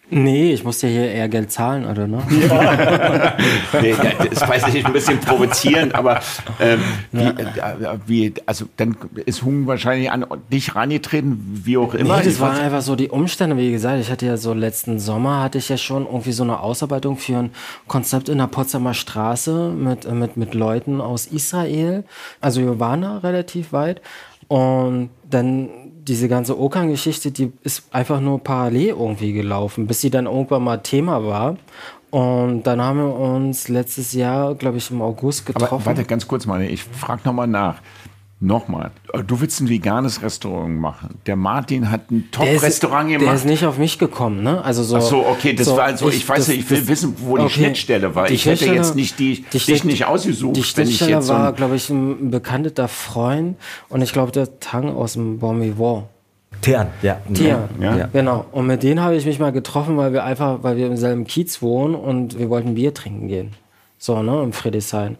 Nee, ich musste hier eher Geld zahlen, oder ne? nee, das weiß ich ein bisschen provozierend, aber ähm, wie, äh, wie, also dann ist Hung wahrscheinlich an dich rangetreten, wie auch immer. Nee, das waren einfach so die Umstände, wie gesagt. Ich hatte ja so letzten Sommer hatte ich ja schon irgendwie so eine Ausarbeitung für ein Konzept in der Potsdamer Straße mit, äh, mit, mit Leuten aus Israel. Also wir waren da relativ weit. Und dann diese ganze Okan-Geschichte, die ist einfach nur parallel irgendwie gelaufen, bis sie dann irgendwann mal Thema war. Und dann haben wir uns letztes Jahr, glaube ich, im August getroffen. Aber warte, ganz kurz mal, ich frage nochmal nach. Nochmal, du willst ein veganes Restaurant machen. Der Martin hat ein Der Top-Restaurant Der gemacht. ist nicht auf mich gekommen, ne? Also so. Ach so, okay, das war also, ich weiß das- nicht, ich will das- wissen, wo die okay. Schnittstelle war. Die Ich hätte Schnittstelle- jetzt nicht die, dich Schnitt- nicht ausgesucht, Die wenn ich Schnittstelle jetzt so war, ein, glaube ich, ein bekannter Freund und ich glaube, der Tang aus dem Bon Vivant. Tian, ja. Tian, Ja. Ja. genau. Und mit denen habe ich mich mal getroffen, weil wir einfach, weil wir im selben Kiez wohnen und wir wollten Bier trinken gehen. So, ne, im Friedrichshain.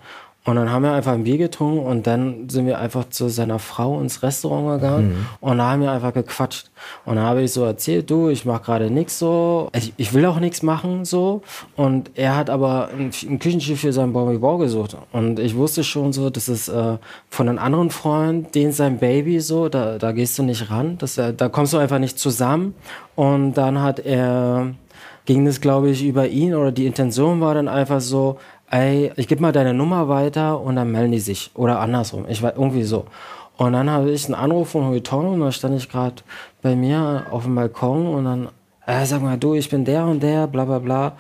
Und dann haben wir einfach ein Bier getrunken und dann sind wir einfach zu seiner Frau ins Restaurant gegangen und da haben wir einfach gequatscht. Und da habe ich so erzählt, du, ich mache gerade nichts so, ich, ich will auch nichts machen so. Und er hat aber ein, ein Küchenschiff für sein Bon Vivant gesucht. Und ich wusste schon so, das ist äh, von einem anderen Freund, den sein Baby so, da, da gehst du nicht ran, das, äh, da kommst du einfach nicht zusammen. Und dann hat er ging das, glaube ich, über ihn oder die Intention war dann einfach so, ey, ich gebe mal deine Nummer weiter und dann melden die sich. Oder andersrum. Ich war irgendwie so. Und dann habe ich einen Anruf von Huiton und da stand ich gerade bei mir auf dem Balkon und dann, äh, sag mal, du, ich bin der und der, bla bla bla.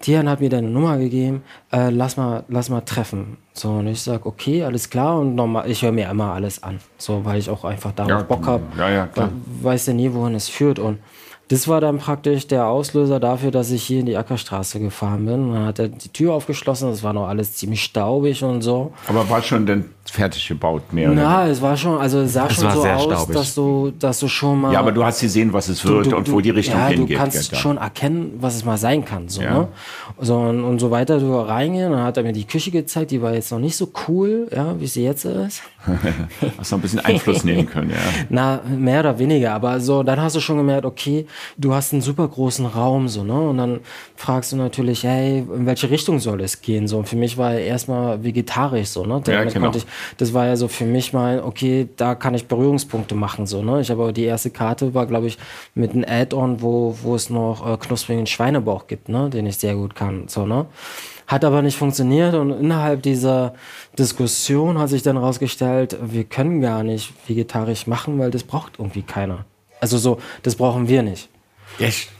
Tian hat mir deine Nummer gegeben, äh, lass mal, lass mal treffen. So, und ich sag, okay, alles klar. Und normal, ich höre mir immer alles an. So, weil ich auch einfach darauf Ja, Bock habe. ja, ja, klar. Weiß ja nie, wohin es führt. Und das war dann praktisch der Auslöser dafür, dass ich hier in die Ackerstraße gefahren bin. Dann hat er die Tür aufgeschlossen, es war noch alles ziemlich staubig und so. aber war schon dann fertig gebaut, mehr oder Na, es war schon, also es sah Es schon so aus, staubig. dass du, dass du schon mal. Ja, aber du hast gesehen, was es wird und wo die Richtung ja, hingeht. du kannst gell, schon erkennen, was es mal sein kann. So, Ja. ne? so und, und so weiter du reingehen, dann hat er mir die Küche gezeigt, die war jetzt noch nicht so cool, ja, wie sie jetzt ist. Hast noch ein bisschen Einfluss nehmen können, ja. Na, mehr oder weniger, aber so, dann hast du schon gemerkt, okay, du hast einen super großen Raum, so, ne? Und dann fragst du natürlich, hey, in welche Richtung soll es gehen? So, und für mich war er erstmal vegetarisch, so, ne? Damit genau. konnte ich, das war ja so für mich mal, okay, da kann ich Berührungspunkte machen, so, ne? Ich habe aber die erste Karte war, glaube ich, mit einem Add-on, wo, wo es noch äh, knusprigen Schweinebauch gibt, ne? Den ich sehr gut kann, so, ne? Hat aber nicht funktioniert und innerhalb dieser Diskussion hat sich dann herausgestellt, wir können gar nicht vegetarisch machen, weil das braucht irgendwie keiner. Also so, das brauchen wir nicht.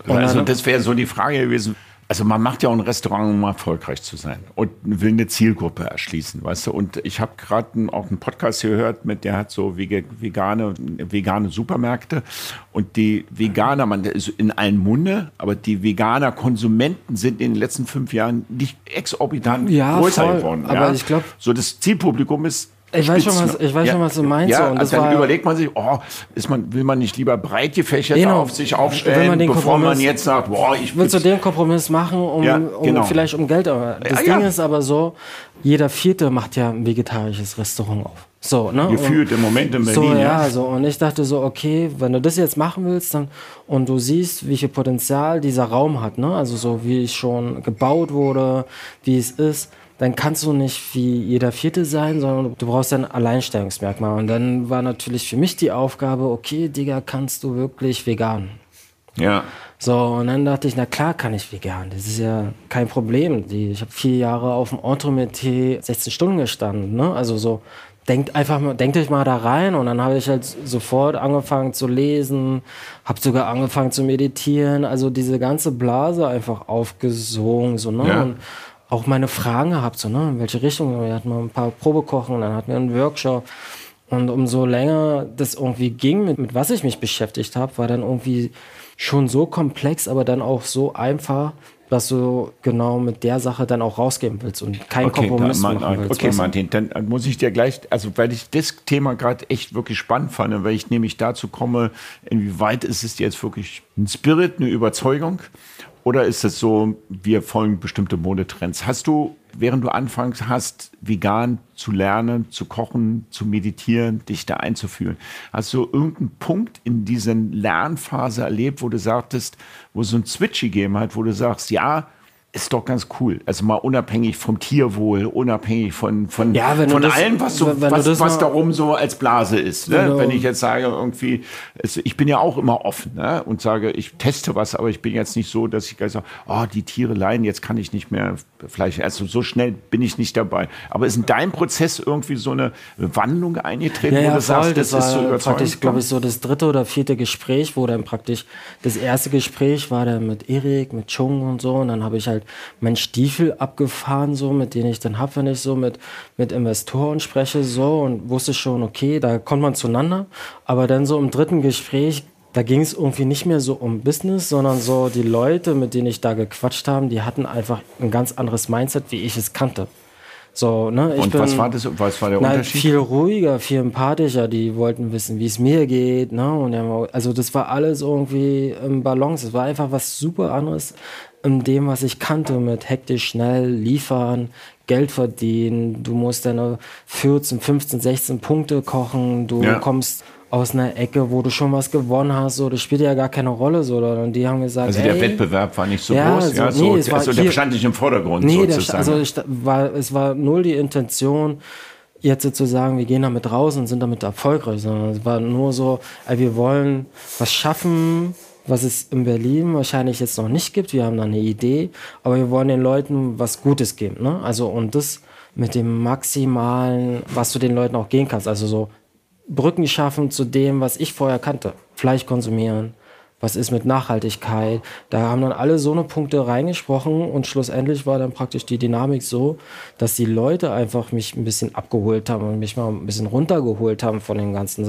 Und Also dann- das wäre so die Frage gewesen. Also man macht ja auch ein Restaurant, um erfolgreich zu sein und will eine Zielgruppe erschließen, weißt du? Und ich habe gerade auch einen Podcast gehört, mit der hat so vegane vegane Supermärkte und die Veganer, man ist in allen Munde, aber die Veganer Konsumenten sind in den letzten fünf Jahren nicht exorbitant Ja, größer voll. geworden. Aber ich glaub- so das Zielpublikum ist Ich weiß schon, was- ich weiß schon, was du meinst, Ja, so, und das dann war- überlegt man sich, oh, ist man, will man nicht lieber breit gefächert Genau. auf sich aufstellen, man bevor man jetzt sagt, boah, ich Willst du will den Kompromiss machen, um, Ja, um genau. vielleicht um Geld? Aber das Ja, Ding ja. ist aber so, jeder Vierte macht ja ein vegetarisches Restaurant auf. So, ne? gefühlt im Moment in So, Berlin. ja, ja. so. Und ich dachte so, okay, wenn du das jetzt machen willst, dann, und du siehst, wie viel Potenzial dieser Raum hat, ne? Also so, wie es schon gebaut wurde, wie es ist, dann kannst du nicht wie jeder Vierte sein, sondern du brauchst ein Alleinstellungsmerkmal. Und dann war natürlich für mich die Aufgabe, okay, Digga, kannst du wirklich vegan? Ja. So, und dann dachte ich, na klar kann ich vegan. Das ist ja kein Problem. Die, ich habe vier Jahre auf dem Entremetier 16 Stunden gestanden. Ne? Also so, denkt einfach mal, denkt euch mal da rein. Und dann habe ich halt sofort angefangen zu lesen, habe sogar angefangen zu meditieren. Also diese ganze Blase einfach aufgesogen. So, ne? Ja. Und auch meine Fragen gehabt, so, ne? in welche Richtung. Wir hatten mal ein paar Probekochen, dann hatten wir einen Workshop. Und umso länger das irgendwie ging, mit, mit was ich mich beschäftigt habe, war dann irgendwie schon so komplex, aber dann auch so einfach, dass du genau mit der Sache dann auch rausgehen willst und keinen Kompromiss da, machen willst. okay? Martin, dann muss ich dir gleich, also weil ich das Thema gerade echt wirklich spannend fand, weil ich nämlich dazu komme, inwieweit ist es jetzt wirklich ein Spirit, eine Überzeugung oder ist es so, wir folgen bestimmte Modetrends? Hast du, während du anfangs hast, vegan zu lernen, zu kochen, zu meditieren, dich da einzufühlen, hast du irgendeinen Punkt in dieser Lernphase erlebt, wo du sagtest, wo es so ein Switch gegeben hat, wo du sagst, ja, ist doch ganz cool. Also mal unabhängig vom Tierwohl, unabhängig von, von, Ja, von das- allem, was, so, was, was darum so als Blase ist. Ne? Genau. Wenn ich jetzt sage, irgendwie, es, ich bin ja auch immer offen ne? und sage, ich teste was, aber ich bin jetzt nicht so, dass ich sage, oh, die Tiere leiden, jetzt kann ich nicht mehr Fleisch. Also so schnell bin ich nicht dabei. Aber ist in deinem Prozess irgendwie so eine Wandlung eingetreten, Ja, wo ja, du sagst, das, Das, ist so praktisch, glaube ich, so das dritte oder vierte Gespräch, wo dann praktisch das erste Gespräch war dann mit Erik, mit Chung und so. Und dann habe ich halt meinen Stiefel abgefahren, so, mit denen ich dann hab, wenn ich so mit, mit Investoren spreche, so. Und wusste schon, okay, da kommt man zueinander. Aber dann so im dritten Gespräch, da ging es irgendwie nicht mehr so um Business, sondern so die Leute, mit denen ich da gequatscht habe, die hatten einfach ein ganz anderes Mindset, wie ich es kannte. So, ne? Ich Und was war das? Was war der na, Unterschied? Viel ruhiger, viel empathischer. Die wollten wissen, wie es mir geht. Ne? Und also das war alles irgendwie im Balance. Es war einfach was super anderes in dem, was ich kannte, mit hektisch schnell liefern, Geld verdienen. Du musst deine 14, 15, 16 Punkte kochen. Du Ja. kommst aus einer Ecke, wo du schon was gewonnen hast. So, das spielt ja gar keine Rolle. So. Und die haben gesagt, Also der ey, Wettbewerb war nicht so Ja, groß. so- ja, so, nee, es war also der stand nicht im Vordergrund Nee, der, sozusagen. also ich, war, es war null die Intention, jetzt zu sagen, wir gehen damit raus und sind damit erfolgreich, sondern es war nur so, ey, wir wollen was schaffen, was es in Berlin wahrscheinlich jetzt noch nicht gibt. Wir haben da eine Idee, aber wir wollen den Leuten was Gutes geben. Ne? Also und das mit dem maximalen, was du den Leuten auch gehen kannst. Also so Brücken schaffen zu dem, was ich vorher kannte. Fleisch konsumieren. Was ist mit Nachhaltigkeit? Da haben dann alle so eine Punkte reingesprochen und schlussendlich war dann praktisch die Dynamik so, dass die Leute einfach mich ein bisschen abgeholt haben und mich mal ein bisschen runtergeholt haben von dem ganzen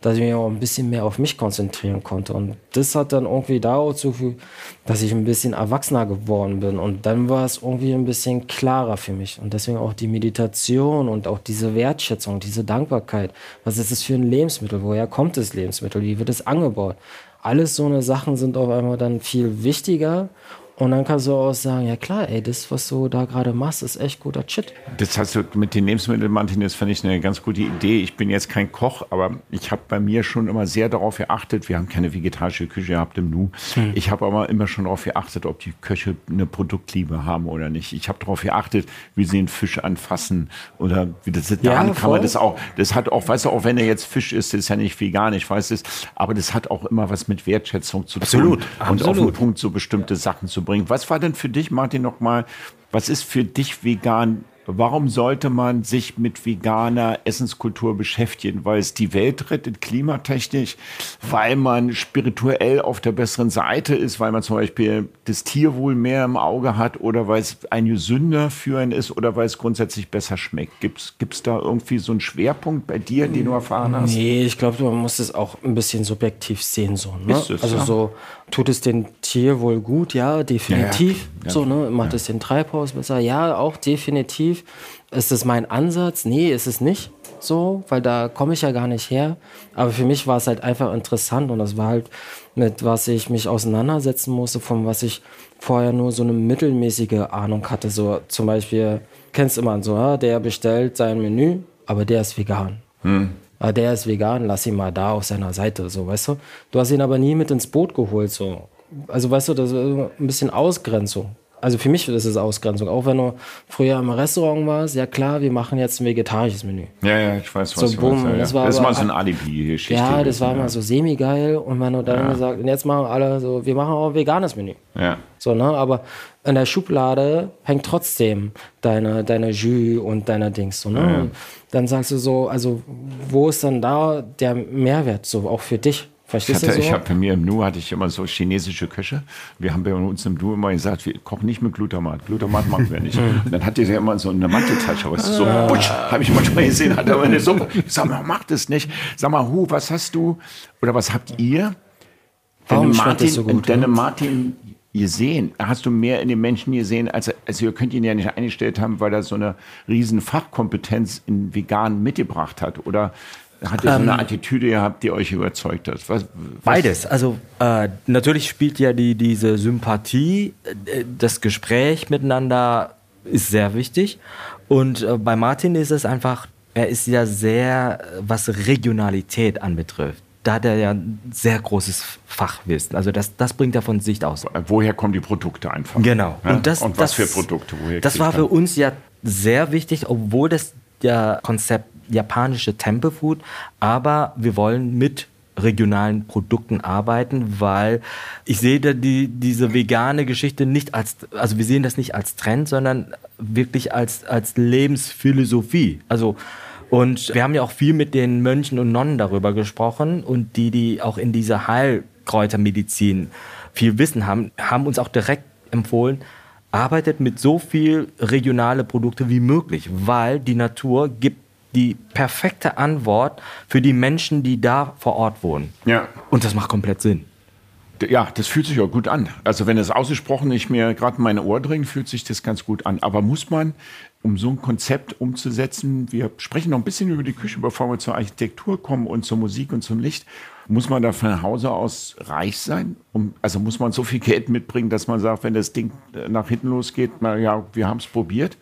dass ich mich auch ein bisschen mehr auf mich konzentrieren konnte. Und das hat dann irgendwie dazu geführt, dass ich ein bisschen erwachsener geworden bin. Und dann war es irgendwie ein bisschen klarer für mich. Und deswegen auch die Meditation und auch diese Wertschätzung, diese Dankbarkeit. Was ist es für ein Lebensmittel? Woher kommt das Lebensmittel? Wie wird es angebaut? Alles so eine Sachen sind auf einmal dann viel wichtiger. Und dann kannst du auch sagen, ja klar, ey, das, was du da gerade machst, ist echt guter Shit. Das hast du mit den Lebensmitteln, Martin, das fand ich eine ganz gute Idee. Ich bin jetzt kein Koch, aber ich habe bei mir schon immer sehr darauf geachtet. Wir haben keine vegetarische Küche gehabt im Nu. Ich habe aber immer schon darauf geachtet, ob die Köche eine Produktliebe haben oder nicht. Ich habe darauf geachtet, wie sie den Fisch anfassen oder wie das Ja, daran kann man das auch. Das hat auch, weißt du, auch wenn er jetzt Fisch isst, ist ja nicht vegan, ich weiß es, aber das hat auch immer was mit Wertschätzung zu Absolut, tun und auf den absolut. Punkt so bestimmte Sachen zu bringen. Was war denn für dich, Martin, nochmal, was ist für dich vegan? Warum sollte man sich mit veganer Essenskultur beschäftigen? Weil es die Welt rettet, klimatechnisch, weil man spirituell auf der besseren Seite ist, weil man zum Beispiel das Tierwohl mehr im Auge hat oder weil es ein gesünder für einen ist oder weil es grundsätzlich besser schmeckt. Gibt es da irgendwie so einen Schwerpunkt bei dir, den du erfahren hast? Nee, ich glaube, man muss es auch ein bisschen subjektiv sehen. So, ne? Es, also ja. so, tut es dem Tier wohl gut? Ja, definitiv. Ja, So, ne? Macht es den Treibhaus besser? Ja, auch definitiv. Ist es mein Ansatz? Nee, ist es nicht so, weil da komme ich ja gar nicht her. Aber für mich war es halt einfach interessant und das war halt mit was ich mich auseinandersetzen musste, von was ich vorher nur so eine mittelmäßige Ahnung hatte. So zum Beispiel, kennst immer so, ja, der bestellt sein Menü, aber der ist vegan. Ah, der ist vegan, lass ihn mal da auf seiner Seite, so, weißt du? Du hast ihn aber nie mit ins Boot geholt, so. Also, weißt du, das ist ein bisschen Ausgrenzung. also für mich ist es Ausgrenzung. Auch wenn du früher im Restaurant warst, ja klar, wir machen jetzt ein vegetarisches Menü. Ja, ja, ich weiß, was So, du bumm, meinst. Ja, ja. das war das ist mal so ein Alibi-Geschichte. Ja, das war ja. mal so semi-geil. Und wenn du dann gesagt, und jetzt machen alle so, wir machen auch ein veganes Menü. Ja. So, ne? Aber in der Schublade hängt trotzdem deine, deine Jus und deine Dings. So, ne? Und dann sagst du so, also wo ist dann da der Mehrwert so auch für dich? Ich Verstehst hatte, du so? ich habe bei mir im Nu hatte ich immer so chinesische Köche. Wir haben bei uns im Nu immer gesagt, wir kochen nicht mit Glutamat. Glutamat machen wir nicht. Und dann hatte der immer so eine Manteltasche, was so Ah. butsch, habe ich manchmal gesehen, hat aber eine Suppe. Ich sag mal, mach das nicht. Sag mal, Hu, was hast du oder was habt ihr? Warum Martin, so gut, deine ne? Martin gesehen? Hast du mehr in den Menschen gesehen, als also ihr könnt ihn ja nicht eingestellt haben, weil er so eine riesen Fachkompetenz in Vegan mitgebracht hat? Oder hat er so Ähm. eine Attitüde gehabt, die euch überzeugt hat? Was, was, Beides. Also äh, natürlich spielt ja die, diese Sympathie, äh, das Gespräch miteinander ist sehr wichtig. Und äh, bei Martin ist es einfach, er ist ja sehr, was Regionalität anbetrifft. Da hat er ja ein sehr großes Fachwissen. Also das, das bringt er von sich aus. Woher kommen die Produkte einfach? Genau. Ja? Und, das, Und was das, für Produkte? Woher das war für uns ja sehr wichtig, obwohl das ja Konzept japanische Temple aber wir wollen mit regionalen Produkten arbeiten, weil ich sehe da die, diese vegane Geschichte nicht als, also wir sehen das nicht als Trend, sondern wirklich als, als Lebensphilosophie. Also und wir haben ja auch viel mit den Mönchen und Nonnen darüber gesprochen und die, die auch in dieser Heilkräutermedizin viel Wissen haben, haben uns auch direkt empfohlen, arbeitet mit so viel regionale Produkte wie möglich, weil die Natur gibt die perfekte Antwort für die Menschen, die da vor Ort wohnen. Ja. Und das macht komplett Sinn. Ja, das fühlt sich auch gut an. Also wenn es ausgesprochen nicht mir gerade in meine Ohr dringt, fühlt sich das ganz gut an. Aber muss man, um so ein Konzept umzusetzen, wir sprechen noch ein bisschen über die Küche, bevor wir zur Architektur kommen und zur Musik und zum Licht, muss man da von Hause aus reich sein? Um, also muss man so viel Geld mitbringen, dass man sagt, wenn das Ding äh, nach hinten losgeht, na ja, wir haben es probiert.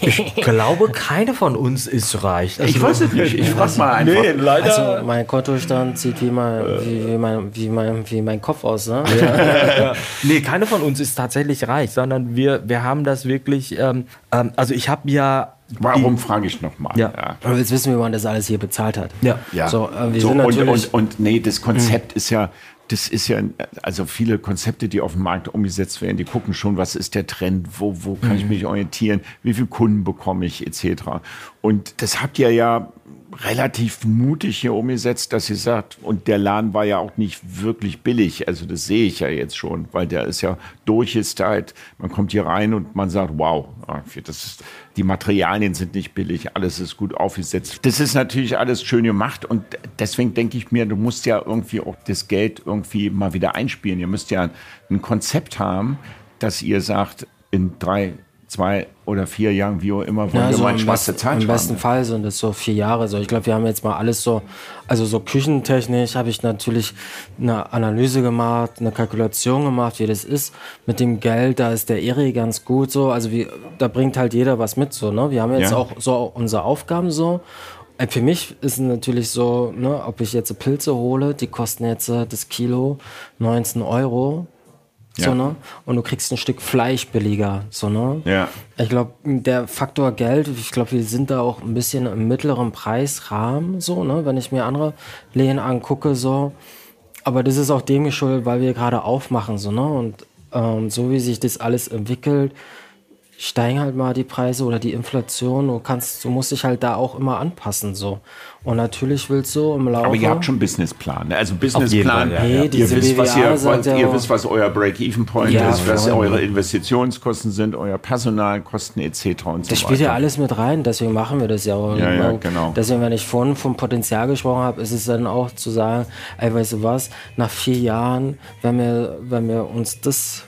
Ich glaube, keine von uns ist reich. Also, Ich weiß es nicht. Ich frage mal einfach. leider. Also mein Kontostand sieht wie mein, wie, wie, mein, wie, mein, wie mein Kopf aus, ne? Nee, keine von uns ist tatsächlich reich, sondern wir, wir haben das wirklich, ähm, ähm, also ich habe ja... Warum frage ich nochmal? Ja. Du willst wissen, wie man das alles hier bezahlt hat. Ja. Ja. So, äh, wir so, sind und, natürlich. und, und nee, das Konzept ist ja, das ist ja, also viele Konzepte, die auf dem Markt umgesetzt werden, die gucken schon, was ist der Trend, wo, wo kann ich mich orientieren, wie viele Kunden bekomme ich, etc. Und das habt ihr ja relativ mutig hier umgesetzt, dass ihr sagt, und der Laden war ja auch nicht wirklich billig, also das sehe ich ja jetzt schon, weil der ist ja durchgestylt, man kommt hier rein und man sagt, wow, das ist, die Materialien sind nicht billig, alles ist gut aufgesetzt. Das ist natürlich alles schön gemacht und deswegen denke ich mir, du musst ja irgendwie auch das Geld irgendwie mal wieder einspielen. Ihr müsst ja ein Konzept haben, dass ihr sagt, in drei, zwei oder vier Jahren, wie auch immer, wollen Ja, wir so mal schwarze Zahl Im besten. Fall sind es so vier Jahre. So, ich glaube, wir haben jetzt mal alles so, also so küchentechnisch habe ich natürlich eine Analyse gemacht, eine Kalkulation gemacht, wie das ist. Mit dem Geld, da ist der Eri ganz gut so. Also wie, da bringt halt jeder was mit so. Ne? Wir haben jetzt Ja. auch so unsere Aufgaben so. Äh, Für mich ist es natürlich so, ne, ob ich jetzt Pilze hole, die kosten jetzt äh, das Kilo 19 Euro. So, Ja. ne? Und du kriegst ein Stück Fleisch billiger. So, ne? Ja. Ich glaube, der Faktor Geld, ich glaube, wir sind da auch ein bisschen im mittleren Preisrahmen, so, ne, wenn ich mir andere Läden angucke, so. Aber das ist auch dem geschuldet, weil wir gerade aufmachen, so, ne, und ähm, so wie sich das alles entwickelt, steigen halt mal die Preise oder die Inflation. Du kannst, du musst dich halt da auch immer anpassen, so. Und natürlich willst du im Laufe. Aber ihr habt schon Businessplan. ne? Also Businessplan, ja, ja. ihr, wisst, was ihr, sagt ja ihr wisst, was euer Break-Even-Point Ja, ist, was eure Investitionskosten sind, euer Personalkosten etc. und so Das spielt weiter. ja alles mit rein, deswegen machen wir das ja auch. Ja, ja, Und genau. Deswegen, wenn ich vorhin vom Potenzial gesprochen habe, ist es dann auch zu sagen, ey, weißt du was, nach vier Jahren, wenn wir, wenn wir uns das,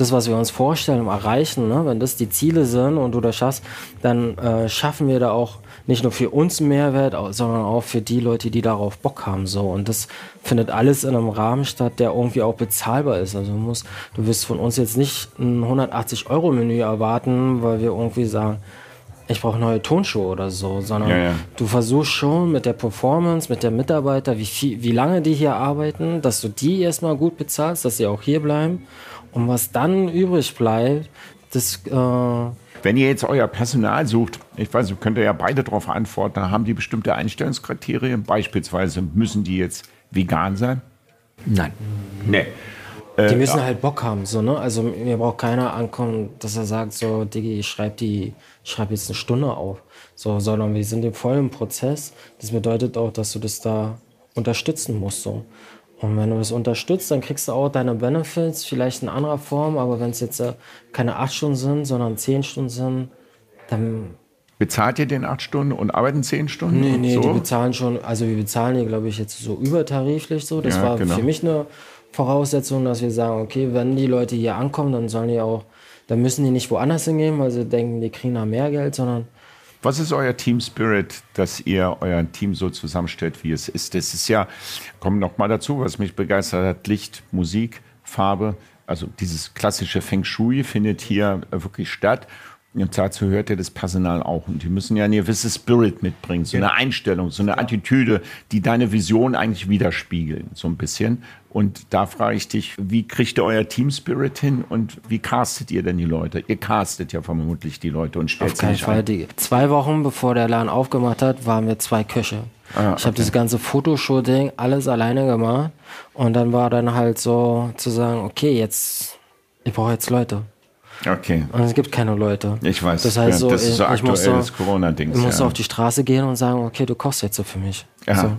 das, was wir uns vorstellen, erreichen, ne, wenn das die Ziele sind und du das schaffst, dann äh, schaffen wir da auch nicht nur für uns Mehrwert, sondern auch für die Leute, die darauf Bock haben. So. Und das findet alles in einem Rahmen statt, der irgendwie auch bezahlbar ist. Also du musst, du wirst von uns jetzt nicht ein 180-Euro-Menü erwarten, weil wir irgendwie sagen, ich brauche neue Tonschuhe oder so, sondern Ja, ja. du versuchst schon mit der Performance, mit der Mitarbeiter, wie, viel, wie lange die hier arbeiten, dass du die erstmal gut bezahlst, dass sie auch hier bleiben. Und was dann übrig bleibt, das, äh, Wenn ihr jetzt euer Personal sucht, ich weiß, nicht, könnt ihr ja beide darauf antworten, haben die bestimmte Einstellungskriterien? Beispielsweise müssen die jetzt vegan sein? Nein. Nee. die müssen halt Bock haben, so, ne? Also mir braucht keiner ankommen, dass er sagt, so, Diggi, ich schreibe die, ich schreibe jetzt eine Stunde auf. So, sondern wir sind im vollen Prozess. Das bedeutet auch, dass du das da unterstützen musst, so. Und wenn du das unterstützt, dann kriegst du auch deine Benefits, vielleicht in anderer Form, aber wenn es jetzt äh, keine acht Stunden sind, sondern zehn Stunden sind, dann Bezahlt ihr den acht Stunden und arbeiten zehn Stunden? Nee, nee, so? die bezahlen schon, also wir bezahlen die, glaube ich, jetzt so übertariflich so. Das Ja, war genau. für mich eine Voraussetzung, dass wir sagen, okay, wenn die Leute hier ankommen, dann sollen die auch, dann müssen die nicht woanders hingehen, weil sie denken, die kriegen da mehr Geld, sondern Was ist euer Team Spirit, dass ihr euer Team so zusammenstellt, wie es ist? Das ist ja, kommt noch mal dazu, was mich begeistert hat, Licht, Musik, Farbe. Also dieses klassische Feng Shui findet hier wirklich statt. Und dazu hört ja das Personal auch. Und die müssen ja ein gewisses Spirit mitbringen, so eine Einstellung, so eine Attitüde, die deine Vision eigentlich widerspiegeln, so ein bisschen. Und da frage ich dich, wie kriegt ihr euer Team Spirit hin und wie castet ihr denn die Leute? Ihr castet ja vermutlich die Leute und stellt auf sie keinen nicht Fall. ein. Die, zwei Wochen bevor der Laden aufgemacht hat, waren wir zwei Köche. Ah, ich habe das ganze Fotoshooting alles alleine gemacht und dann war dann halt so zu sagen, okay, jetzt, ich brauche jetzt Leute. Okay. Und es gibt keine Leute. Ich weiß, Das heißt so, das ist so ich muss so, aktuelles Corona-Dings. Ich muss ja. auf die Straße gehen und sagen, okay, du kochst jetzt so für mich. ja. So.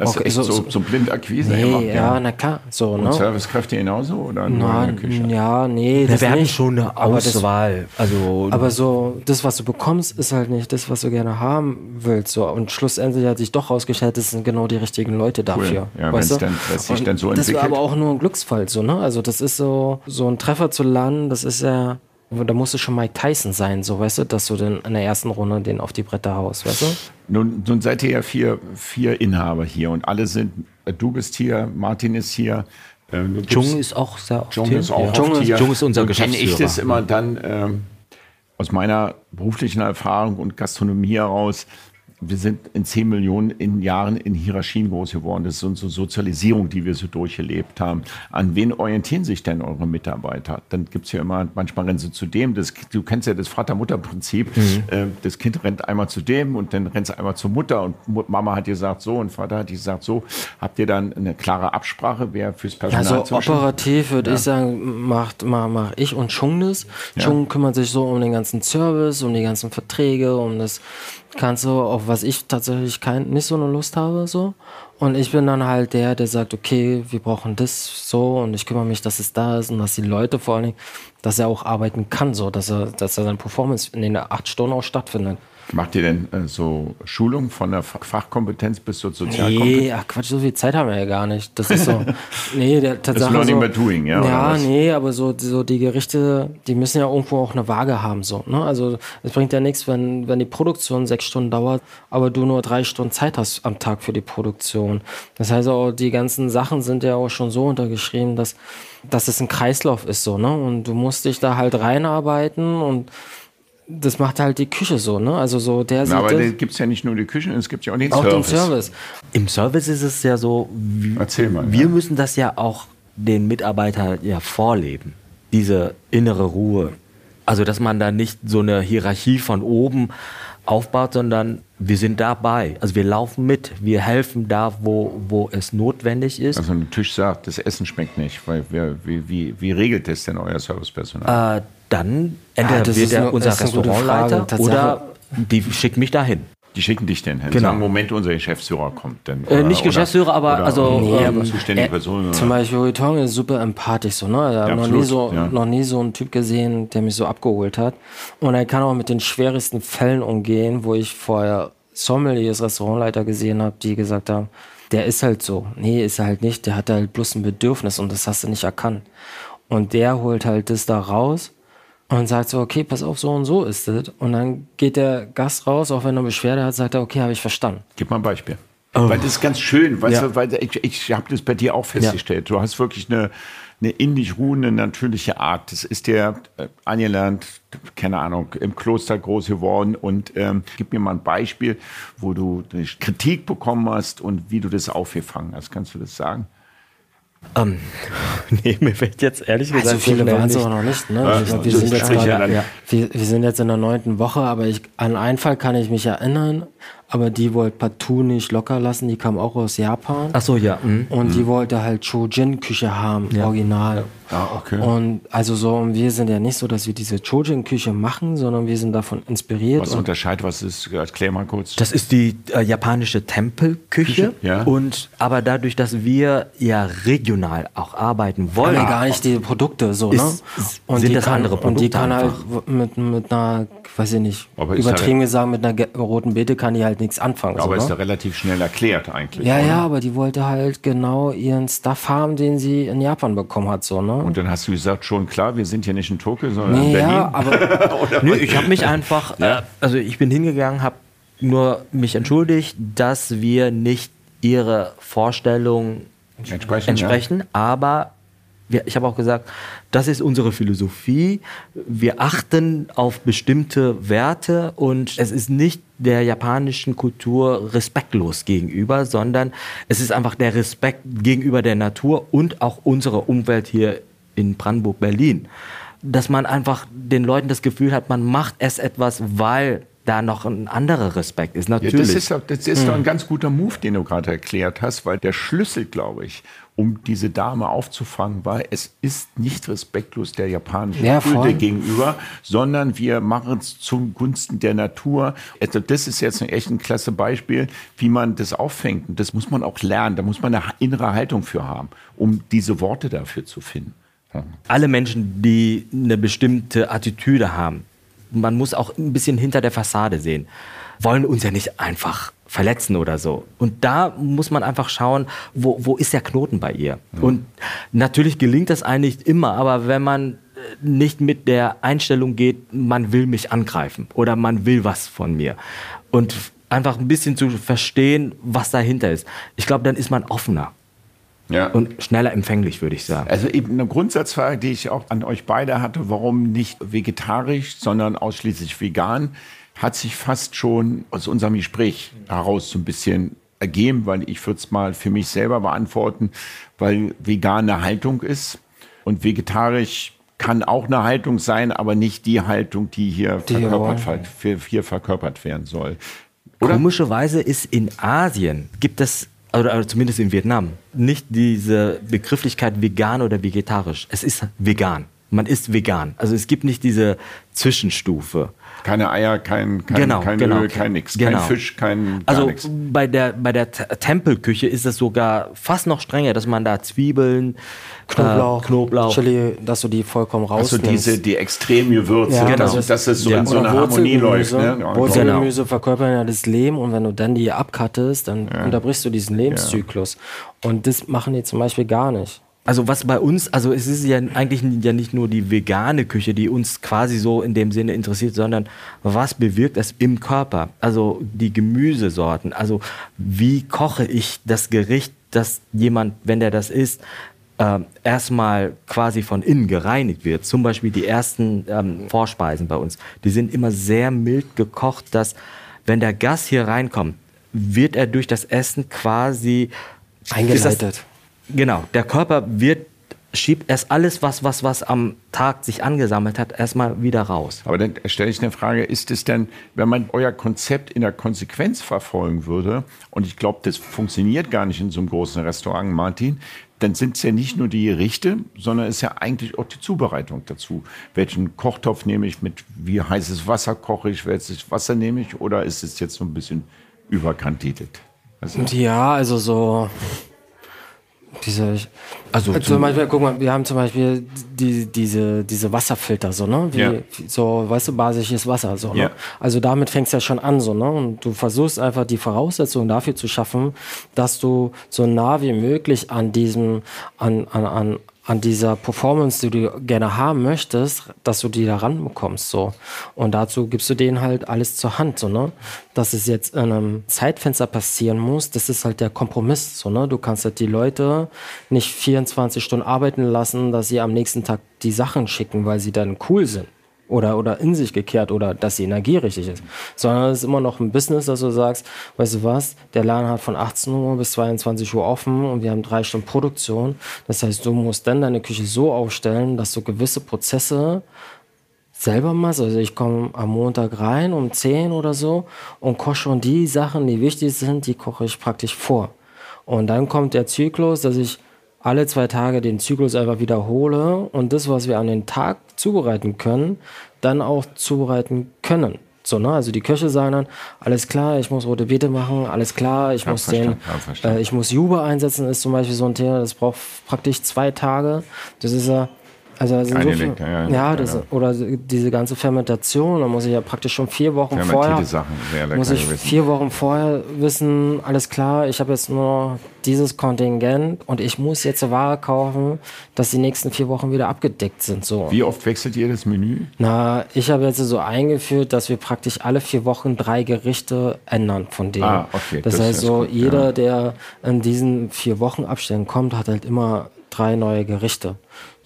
Das ist Okay, echt so, so, Blindakquise Nee, immer. ja, na klar. So, Und ne? Servicekräfte genauso oder nur Na, in der Küche? ja, nee, Ja, das wir hatten nicht. schon eine Aber das- Auswahl. also Aber so, das, was du bekommst, ist halt nicht das, was du gerne haben willst. So. Und schlussendlich hat sich doch rausgestellt, das sind genau die richtigen Leute dafür. Ja, weißt du? dann- sich dann so Das war entwickelt. aber auch nur ein Glücksfall, so, ne? Also, das ist so, so ein Treffer zu landen, das ist ja, da musst du schon Mike Tyson sein, so, weißt du, dass du dann in der ersten Runde den auf die Bretter haust, weißt du? Nun, nun seid ihr ja vier, vier Inhaber hier und alle sind, äh, du bist hier, Martin ist hier. äh, gibst- Jung ist auch sehr oft Jung hier. ist auch ja. oft hier. Jung ist unser Nun kenn ich Geschäftsführer. das immer dann ähm, aus meiner beruflichen Erfahrung und Gastronomie heraus. Wir sind in 10 Millionen in Jahren in Hierarchien groß geworden. Das ist unsere Sozialisierung, die wir so durchgelebt haben. An wen orientieren sich denn eure Mitarbeiter? Dann gibt's ja immer, manchmal rennen sie zu dem. Das, du kennst ja das Vater-Mutter-Prinzip. Äh, Das Kind rennt einmal zu dem und dann rennt es einmal zur Mutter und Mama hat gesagt so und Vater hat gesagt so. Habt ihr dann eine klare Absprache, wer fürs Personal Also zuständig ist? operativ würde ich sagen, macht mach, mach ich und Chung das. Chung kümmert sich so um den ganzen Service, um die ganzen Verträge, um das Ganze, auf was ich tatsächlich kein, nicht so eine Lust habe. so. Und ich bin dann halt der, der sagt, okay, wir brauchen das so und ich kümmere mich, dass es da ist und dass die Leute vor allen Dingen, dass er auch arbeiten kann, so, dass er, dass er seine Performance in den acht Stunden auch stattfindet. Macht ihr denn äh, so Schulung von der Fach- Fachkompetenz bis zur Sozialkompetenz? Nee, ach Quatsch, so viel Zeit haben wir ja gar nicht. Das ist so. Nee, der Tatsache. Learning so, by doing, ja, oder Ja, nee, aber so, so die Gerichte, die müssen ja irgendwo auch eine Waage haben. So, ne? Also es bringt ja nichts, wenn, wenn die Produktion sechs Stunden dauert, aber du nur drei Stunden Zeit hast am Tag für die Produktion. Das heißt auch, die ganzen Sachen sind ja auch schon so untergeschrieben, dass, dass es ein Kreislauf ist so, ne? Und du musst dich da halt reinarbeiten und das macht halt die Küche so, ne? Also so der Na, sieht aber das, da gibt es ja nicht nur die Küche, es gibt ja auch den auch den Service. Service. Im Service ist es ja so, wir, Erzähl mal, wir ja. müssen das ja auch den Mitarbeitern ja vorleben. Diese innere Ruhe. Also, dass man da nicht so eine Hierarchie von oben aufbaut, sondern wir sind dabei. Also wir laufen mit, wir helfen da, wo, wo es notwendig ist. Also ein Tisch sagt, das Essen schmeckt nicht. Weil wie, wie, wie regelt das denn euer Servicepersonal? äh, dann entweder das wird ist der, eine- unser Restaurantleiter oder die schicken mich dahin. Die schicken dich denn hin. genau. Sagen, Moment, unser Geschäftsführer kommt. Denn, Äh, nicht Geschäftsführer, aber oder, also, oder ähm, zuständige äh, Person. Oder? Zum Beispiel Huitong ist super empathisch so, ne? Ich habe noch, nie so, ja. noch nie so einen Typ gesehen, der mich so abgeholt hat. Und er kann auch mit den schwersten Fällen umgehen, wo ich vorher Sommeliers, Restaurantleiter gesehen habe, die gesagt haben, der ist halt so. Nee, ist er halt nicht. Der hat halt bloß ein Bedürfnis und das hast du nicht erkannt. Und der holt halt das da raus und sagt so, okay, pass auf, so und so ist es. Und dann geht der Gast raus, auch wenn er Beschwerde hat, sagt er, okay, habe ich verstanden. Gib mal ein Beispiel. Weil das ist ganz schön, weißt Ja. du, weil ich, ich habe das bei dir auch festgestellt. Du hast wirklich eine, eine in dich ruhende, natürliche Art. Das ist dir äh, angelernt, keine Ahnung, im Kloster groß geworden. Und ähm, gib mir mal ein Beispiel, wo du Kritik bekommen hast und wie du das aufgefangen hast. Kannst du das sagen? Ähm, nee, mir fällt jetzt ehrlich gesagt. Also viele waren es auch noch nicht. Ne? Glaub, wir, sind jetzt grad, ja. wir, wir, sind jetzt in der neunten Woche, aber ich, an einen Fall kann ich mich erinnern aber die wollte partout nicht locker lassen. Die kam auch aus Japan. Ach so, ja. Mhm. Und mhm. die wollte halt Chojin-Küche haben, ja. original. Ja, okay. Und also so, und wir sind ja nicht so, dass wir diese Chojin-Küche machen, sondern wir sind davon inspiriert. Was unterscheidet, was ist, erklär mal kurz. Das ist die äh, japanische Tempelküche. Ja. Und, aber dadurch, dass wir ja regional auch arbeiten wollen. Wir gar nicht die Produkte so, ne? ist, ne? Und sind das kann, andere Produkte Und die kann halt einfach. halt mit, mit einer, weiß ich nicht, übertrieben gesagt, mit einer roten Beete kann die halt halt nichts anfangen. Ja, aber so, ist ne? ja relativ schnell erklärt eigentlich. Ja, oder? ja, aber die wollte halt genau ihren Stuff haben, den sie in Japan bekommen hat. So, ne? Und dann hast du gesagt, schon klar, wir sind ja nicht in Tokio, sondern nee, in Berlin. Ja, aber Nö, ich habe mich einfach, ja. äh, also ich bin hingegangen, habe nur mich entschuldigt, dass wir nicht ihre Vorstellung entsprechen, entsprechen ja. aber wir, ich habe auch gesagt, das ist unsere Philosophie. Wir achten auf bestimmte Werte und es ist nicht der japanischen Kultur respektlos gegenüber, sondern es ist einfach der Respekt gegenüber der Natur und auch unserer Umwelt hier in Brandenburg, Berlin. Dass man einfach den Leuten das Gefühl hat, man macht es etwas, weil da noch ein anderer Respekt ist. Natürlich. Ja, das ist, das ist doch ein ganz guter Move, den du gerade erklärt hast, weil der Schlüssel, glaube ich, um diese Dame aufzufangen, war, es ist nicht respektlos der japanischen ja, Kultur gegenüber, sondern wir machen es zugunsten der Natur. Also das ist jetzt ein echt ein klasse Beispiel, wie man das auffängt. Und das muss man auch lernen. Da muss man eine innere Haltung für haben, um diese Worte dafür zu finden. Alle Menschen, die eine bestimmte Attitüde haben, man muss auch ein bisschen hinter der Fassade sehen, wollen uns ja nicht einfach verletzen oder so. Und da muss man einfach schauen, wo, wo ist der Knoten bei ihr? Ja. Und natürlich gelingt das eigentlich immer, aber wenn man äh, nicht mit der Einstellung geht, man will mich angreifen oder man will was von mir und einfach ein bisschen zu verstehen, was dahinter ist. Ich glaube, dann ist man offener. Ja. Und schneller empfänglich, würde ich sagen. Also eben eine Grundsatzfrage, die ich auch an euch beide hatte, warum nicht vegetarisch, sondern ausschließlich vegan? hat sich fast schon aus unserem Gespräch heraus so ein bisschen ergeben, weil ich würde es mal für mich selber beantworten, weil vegan eine Haltung ist und vegetarisch kann auch eine Haltung sein, aber nicht die Haltung, die hier, die verkörpert, hier verkörpert werden soll. Oder? Komischerweise ist in Asien, gibt es, oder zumindest in Vietnam, nicht diese Begrifflichkeit vegan oder vegetarisch. Es ist vegan. Man ist vegan. Also es gibt nicht diese Zwischenstufe. Keine Eier, kein, kein, genau, kein genau, Öl, kein nix. Genau. Kein Fisch, kein gar Also nix. bei der, bei der Tempelküche ist es sogar fast noch strenger, dass man da Zwiebeln, Knoblauch, äh, Knoblauch. Chili, dass du die vollkommen rausnimmst. Also diese, die extrem Gewürze, ja, genau. dass, dass es so ja. in so eine Harmonie läuft. Ne? Wurzelgemüse genau. verkörpern ja das Leben und wenn du dann die abkattest, dann ja. unterbrichst du diesen Lebenszyklus. Und das machen die zum Beispiel gar nicht. Also was bei uns, also es ist ja eigentlich ja nicht nur die vegane Küche, die uns quasi so in dem Sinne interessiert, sondern was bewirkt es im Körper? Also die Gemüsesorten, also wie koche ich das Gericht, dass jemand, wenn der das isst, äh, erstmal quasi von innen gereinigt wird. Zum Beispiel die ersten ähm, Vorspeisen bei uns, die sind immer sehr mild gekocht, dass wenn der Gast hier reinkommt, wird er durch das Essen quasi eingeleitet Genau, der Körper wird schiebt erst alles, was, was, was am Tag sich angesammelt hat, erstmal wieder raus. Aber dann stelle ich eine Frage, ist es denn, wenn man euer Konzept in der Konsequenz verfolgen würde, und ich glaube, das funktioniert gar nicht in so einem großen Restaurant, Martin, dann sind es ja nicht nur die Gerichte, sondern es ist ja eigentlich auch die Zubereitung dazu. Welchen Kochtopf nehme ich mit, wie heißes Wasser koche ich, welches Wasser nehme ich, oder ist es jetzt so ein bisschen überkantitelt? Also ja, also so diese, also, also zum Beispiel, guck mal, wir haben zum Beispiel die, diese, diese Wasserfilter, so, ne? Wie, ja. so, weißt du, basisches Wasser, so, ne? Ja. Also damit fängst du ja schon an, so, ne? Und du versuchst einfach die Voraussetzungen dafür zu schaffen, dass du so nah wie möglich an diesem, an, an, an, an dieser Performance, die du gerne haben möchtest, dass du die da ranbekommst, so. Und dazu gibst du denen halt alles zur Hand, so, ne? Dass es jetzt in einem Zeitfenster passieren muss, das ist halt der Kompromiss, so, ne? Du kannst halt die Leute nicht 24 Stunden arbeiten lassen, dass sie am nächsten Tag die Sachen schicken, weil sie dann cool sind oder, oder in sich gekehrt oder dass die Energie richtig ist, sondern es ist immer noch ein Business, dass du sagst, weißt du was, der Laden hat von 18 Uhr bis 22 Uhr offen und wir haben drei Stunden Produktion. Das heißt, du musst dann deine Küche so aufstellen, dass du gewisse Prozesse selber machst. Also ich komme am Montag rein um 10 oder so und koche schon die Sachen, die wichtig sind, die koche ich praktisch vor. Und dann kommt der Zyklus, dass ich alle zwei Tage den Zyklus einfach wiederhole und das, was wir an den Tag zubereiten können, dann auch zubereiten können. So, ne? Also die Köche sagen dann, alles klar, ich muss rote Beete machen, alles klar, ich ja, muss den, äh, ich muss Jube einsetzen, ist zum Beispiel so ein Thema, das braucht praktisch zwei Tage. Das ist ja also, also so viel, ja, ja, das, ja, oder diese ganze Fermentation, da muss ich ja praktisch schon vier Wochen vorher, Sachen, muss ich vier Wochen vorher wissen, alles klar, ich habe jetzt nur dieses Kontingent und ich muss jetzt Ware kaufen, dass die nächsten vier Wochen wieder abgedeckt sind. So. Wie oft wechselt ihr das Menü? Na, ich habe jetzt so eingeführt, dass wir praktisch alle vier Wochen drei Gerichte ändern von denen. Ah, okay. Das, das heißt so, gut, jeder, der in diesen vier Wochen Abständen kommt, hat halt immer drei neue Gerichte.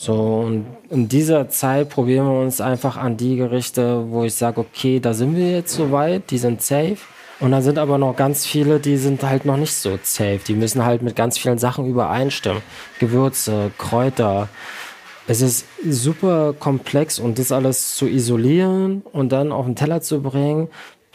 So, und in dieser Zeit probieren wir uns einfach an die Gerichte, wo ich sage, okay, da sind wir jetzt soweit, die sind safe. Und dann sind aber noch ganz viele, die sind halt noch nicht so safe. Die müssen halt mit ganz vielen Sachen übereinstimmen. Gewürze, Kräuter. Es ist super komplex und das alles zu isolieren und dann auf den Teller zu bringen,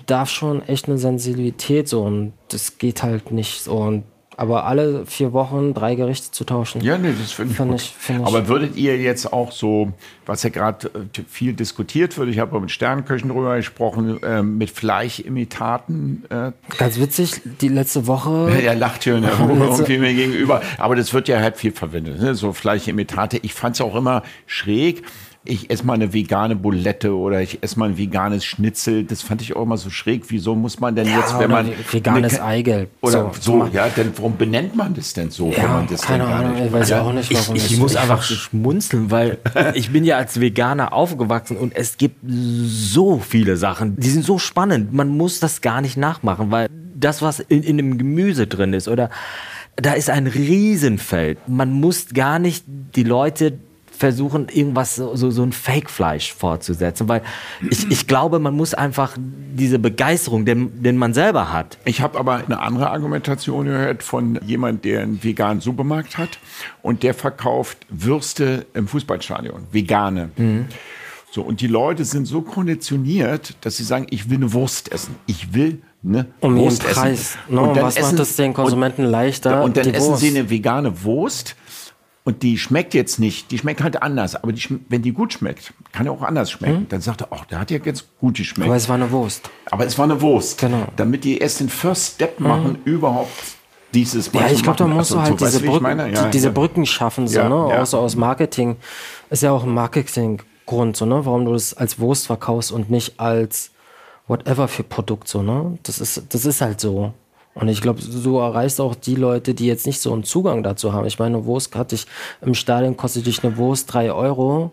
darf schon echt eine Sensibilität so und das geht halt nicht so. Und aber alle vier Wochen drei Gerichte zu tauschen. Ja, nee, das finde ich, find ich, find ich, Aber würdet ihr jetzt auch so, was ja gerade äh, viel diskutiert wird, ich habe mit Sternköchen drüber gesprochen, äh, mit Fleischimitaten. Äh, Ganz witzig, die letzte Woche. Er lacht hier irgendwie mir gegenüber. Aber das wird ja halt viel verwendet, ne? so Fleischimitate. Ich fand es auch immer schräg ich esse mal eine vegane Bulette oder ich esse mal ein veganes Schnitzel. Das fand ich auch immer so schräg. Wieso muss man denn ja, jetzt, wenn man. Veganes Eigelb. Oder so, so, ja, denn warum benennt man das denn so? Ja, wenn man das keine Ahnung, ich weiß ja, auch nicht, warum. Ich, ich muss einfach schmunzeln, weil ich bin ja als Veganer aufgewachsen und es gibt so viele Sachen, die sind so spannend. Man muss das gar nicht nachmachen, weil das, was in, in dem Gemüse drin ist oder da ist ein Riesenfeld. Man muss gar nicht die Leute versuchen, irgendwas, so, so, so ein Fake-Fleisch fortzusetzen. Weil ich, ich glaube, man muss einfach diese Begeisterung, den, den man selber hat. Ich habe aber eine andere Argumentation gehört von jemand, der einen veganen Supermarkt hat und der verkauft Würste im Fußballstadion, vegane. Mhm. So, und die Leute sind so konditioniert, dass sie sagen, ich will eine Wurst essen. Ich will eine um Wurst Preis. essen. No, und dann was essen, macht es den Konsumenten und, leichter? Und dann essen Wurst. sie eine vegane Wurst und die schmeckt jetzt nicht, die schmeckt halt anders. Aber die, wenn die gut schmeckt, kann ja auch anders schmecken. Hm? Dann sagt er, ach, der hat ja jetzt gut geschmeckt. Aber es war eine Wurst. Aber es war eine Wurst. Genau. Damit die erst den First Step hm. machen, mhm. überhaupt dieses Ja, ich glaube, da musst also, du halt so, diese, Brücken, ja, die, diese Brücken schaffen, so, ja, ne? Ja. So aus Marketing. Ist ja auch ein Marketinggrund, so, ne? Warum du das als Wurst verkaufst und nicht als whatever für Produkt, so, ne? Das ist, das ist halt so. Und ich glaube, so erreichst auch die Leute, die jetzt nicht so einen Zugang dazu haben. Ich meine, Wurst hatte ich im Stadion kostet dich eine Wurst drei Euro.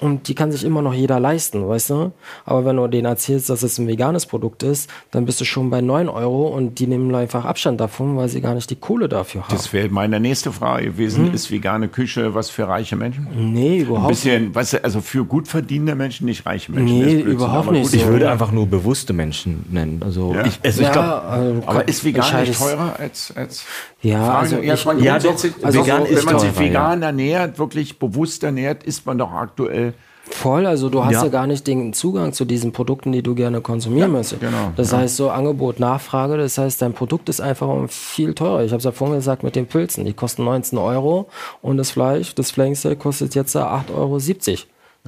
Und die kann sich immer noch jeder leisten, weißt du? Aber wenn du denen erzählst, dass es ein veganes Produkt ist, dann bist du schon bei 9 Euro und die nehmen einfach Abstand davon, weil sie gar nicht die Kohle dafür haben. Das wäre meine nächste Frage gewesen. Hm. Ist vegane Küche was für reiche Menschen? Nee, überhaupt nicht. Ein bisschen, weißt du, also für gut verdienende Menschen, nicht reiche Menschen. Nee, überhaupt nicht. Ich würde einfach nur bewusste Menschen nennen. Also ja. ich, also ja, ich glaub, also aber ist vegan nicht teurer als, als ja, also ich, ja, doch, also vegan so, wenn man sich vegan ja. ernährt, wirklich bewusst ernährt, ist man doch aktuell Voll, also du hast ja. ja. gar nicht den Zugang zu diesen Produkten, die du gerne konsumieren ja, möchtest. Genau, das ja. heißt so Angebot, Nachfrage, das heißt dein Produkt ist einfach viel teurer. Ich habe es ja vorhin gesagt mit den Pilzen, die kosten 19 Euro und das Fleisch, das Flanksteak kostet jetzt 8,70 Euro.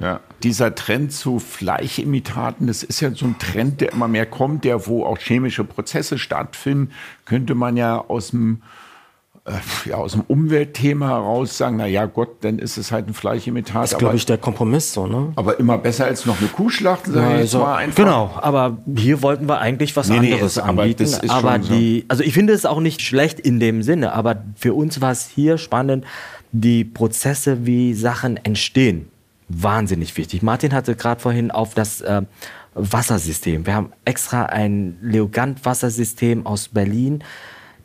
Ja, dieser Trend zu Fleischimitaten, das ist ja so ein Trend, der immer mehr kommt, der wo auch chemische Prozesse stattfinden, könnte man ja aus dem ja, aus dem Umweltthema heraus sagen, na ja Gott, dann ist es halt ein Fleischimitat. Das ist, glaube ich, der Kompromiss so, ne? Aber immer besser als noch eine Kuh schlachten, sage ich also, mal einfach. Genau, aber hier wollten wir eigentlich was nee, anderes nee, anbieten. Aber, aber die, also ich finde es auch nicht schlecht in dem Sinne, aber für uns war es hier spannend, die Prozesse, wie Sachen entstehen, wahnsinnig wichtig. Martin hatte gerade vorhin auf das äh, Wassersystem. Wir haben extra ein Leogant-Wassersystem aus Berlin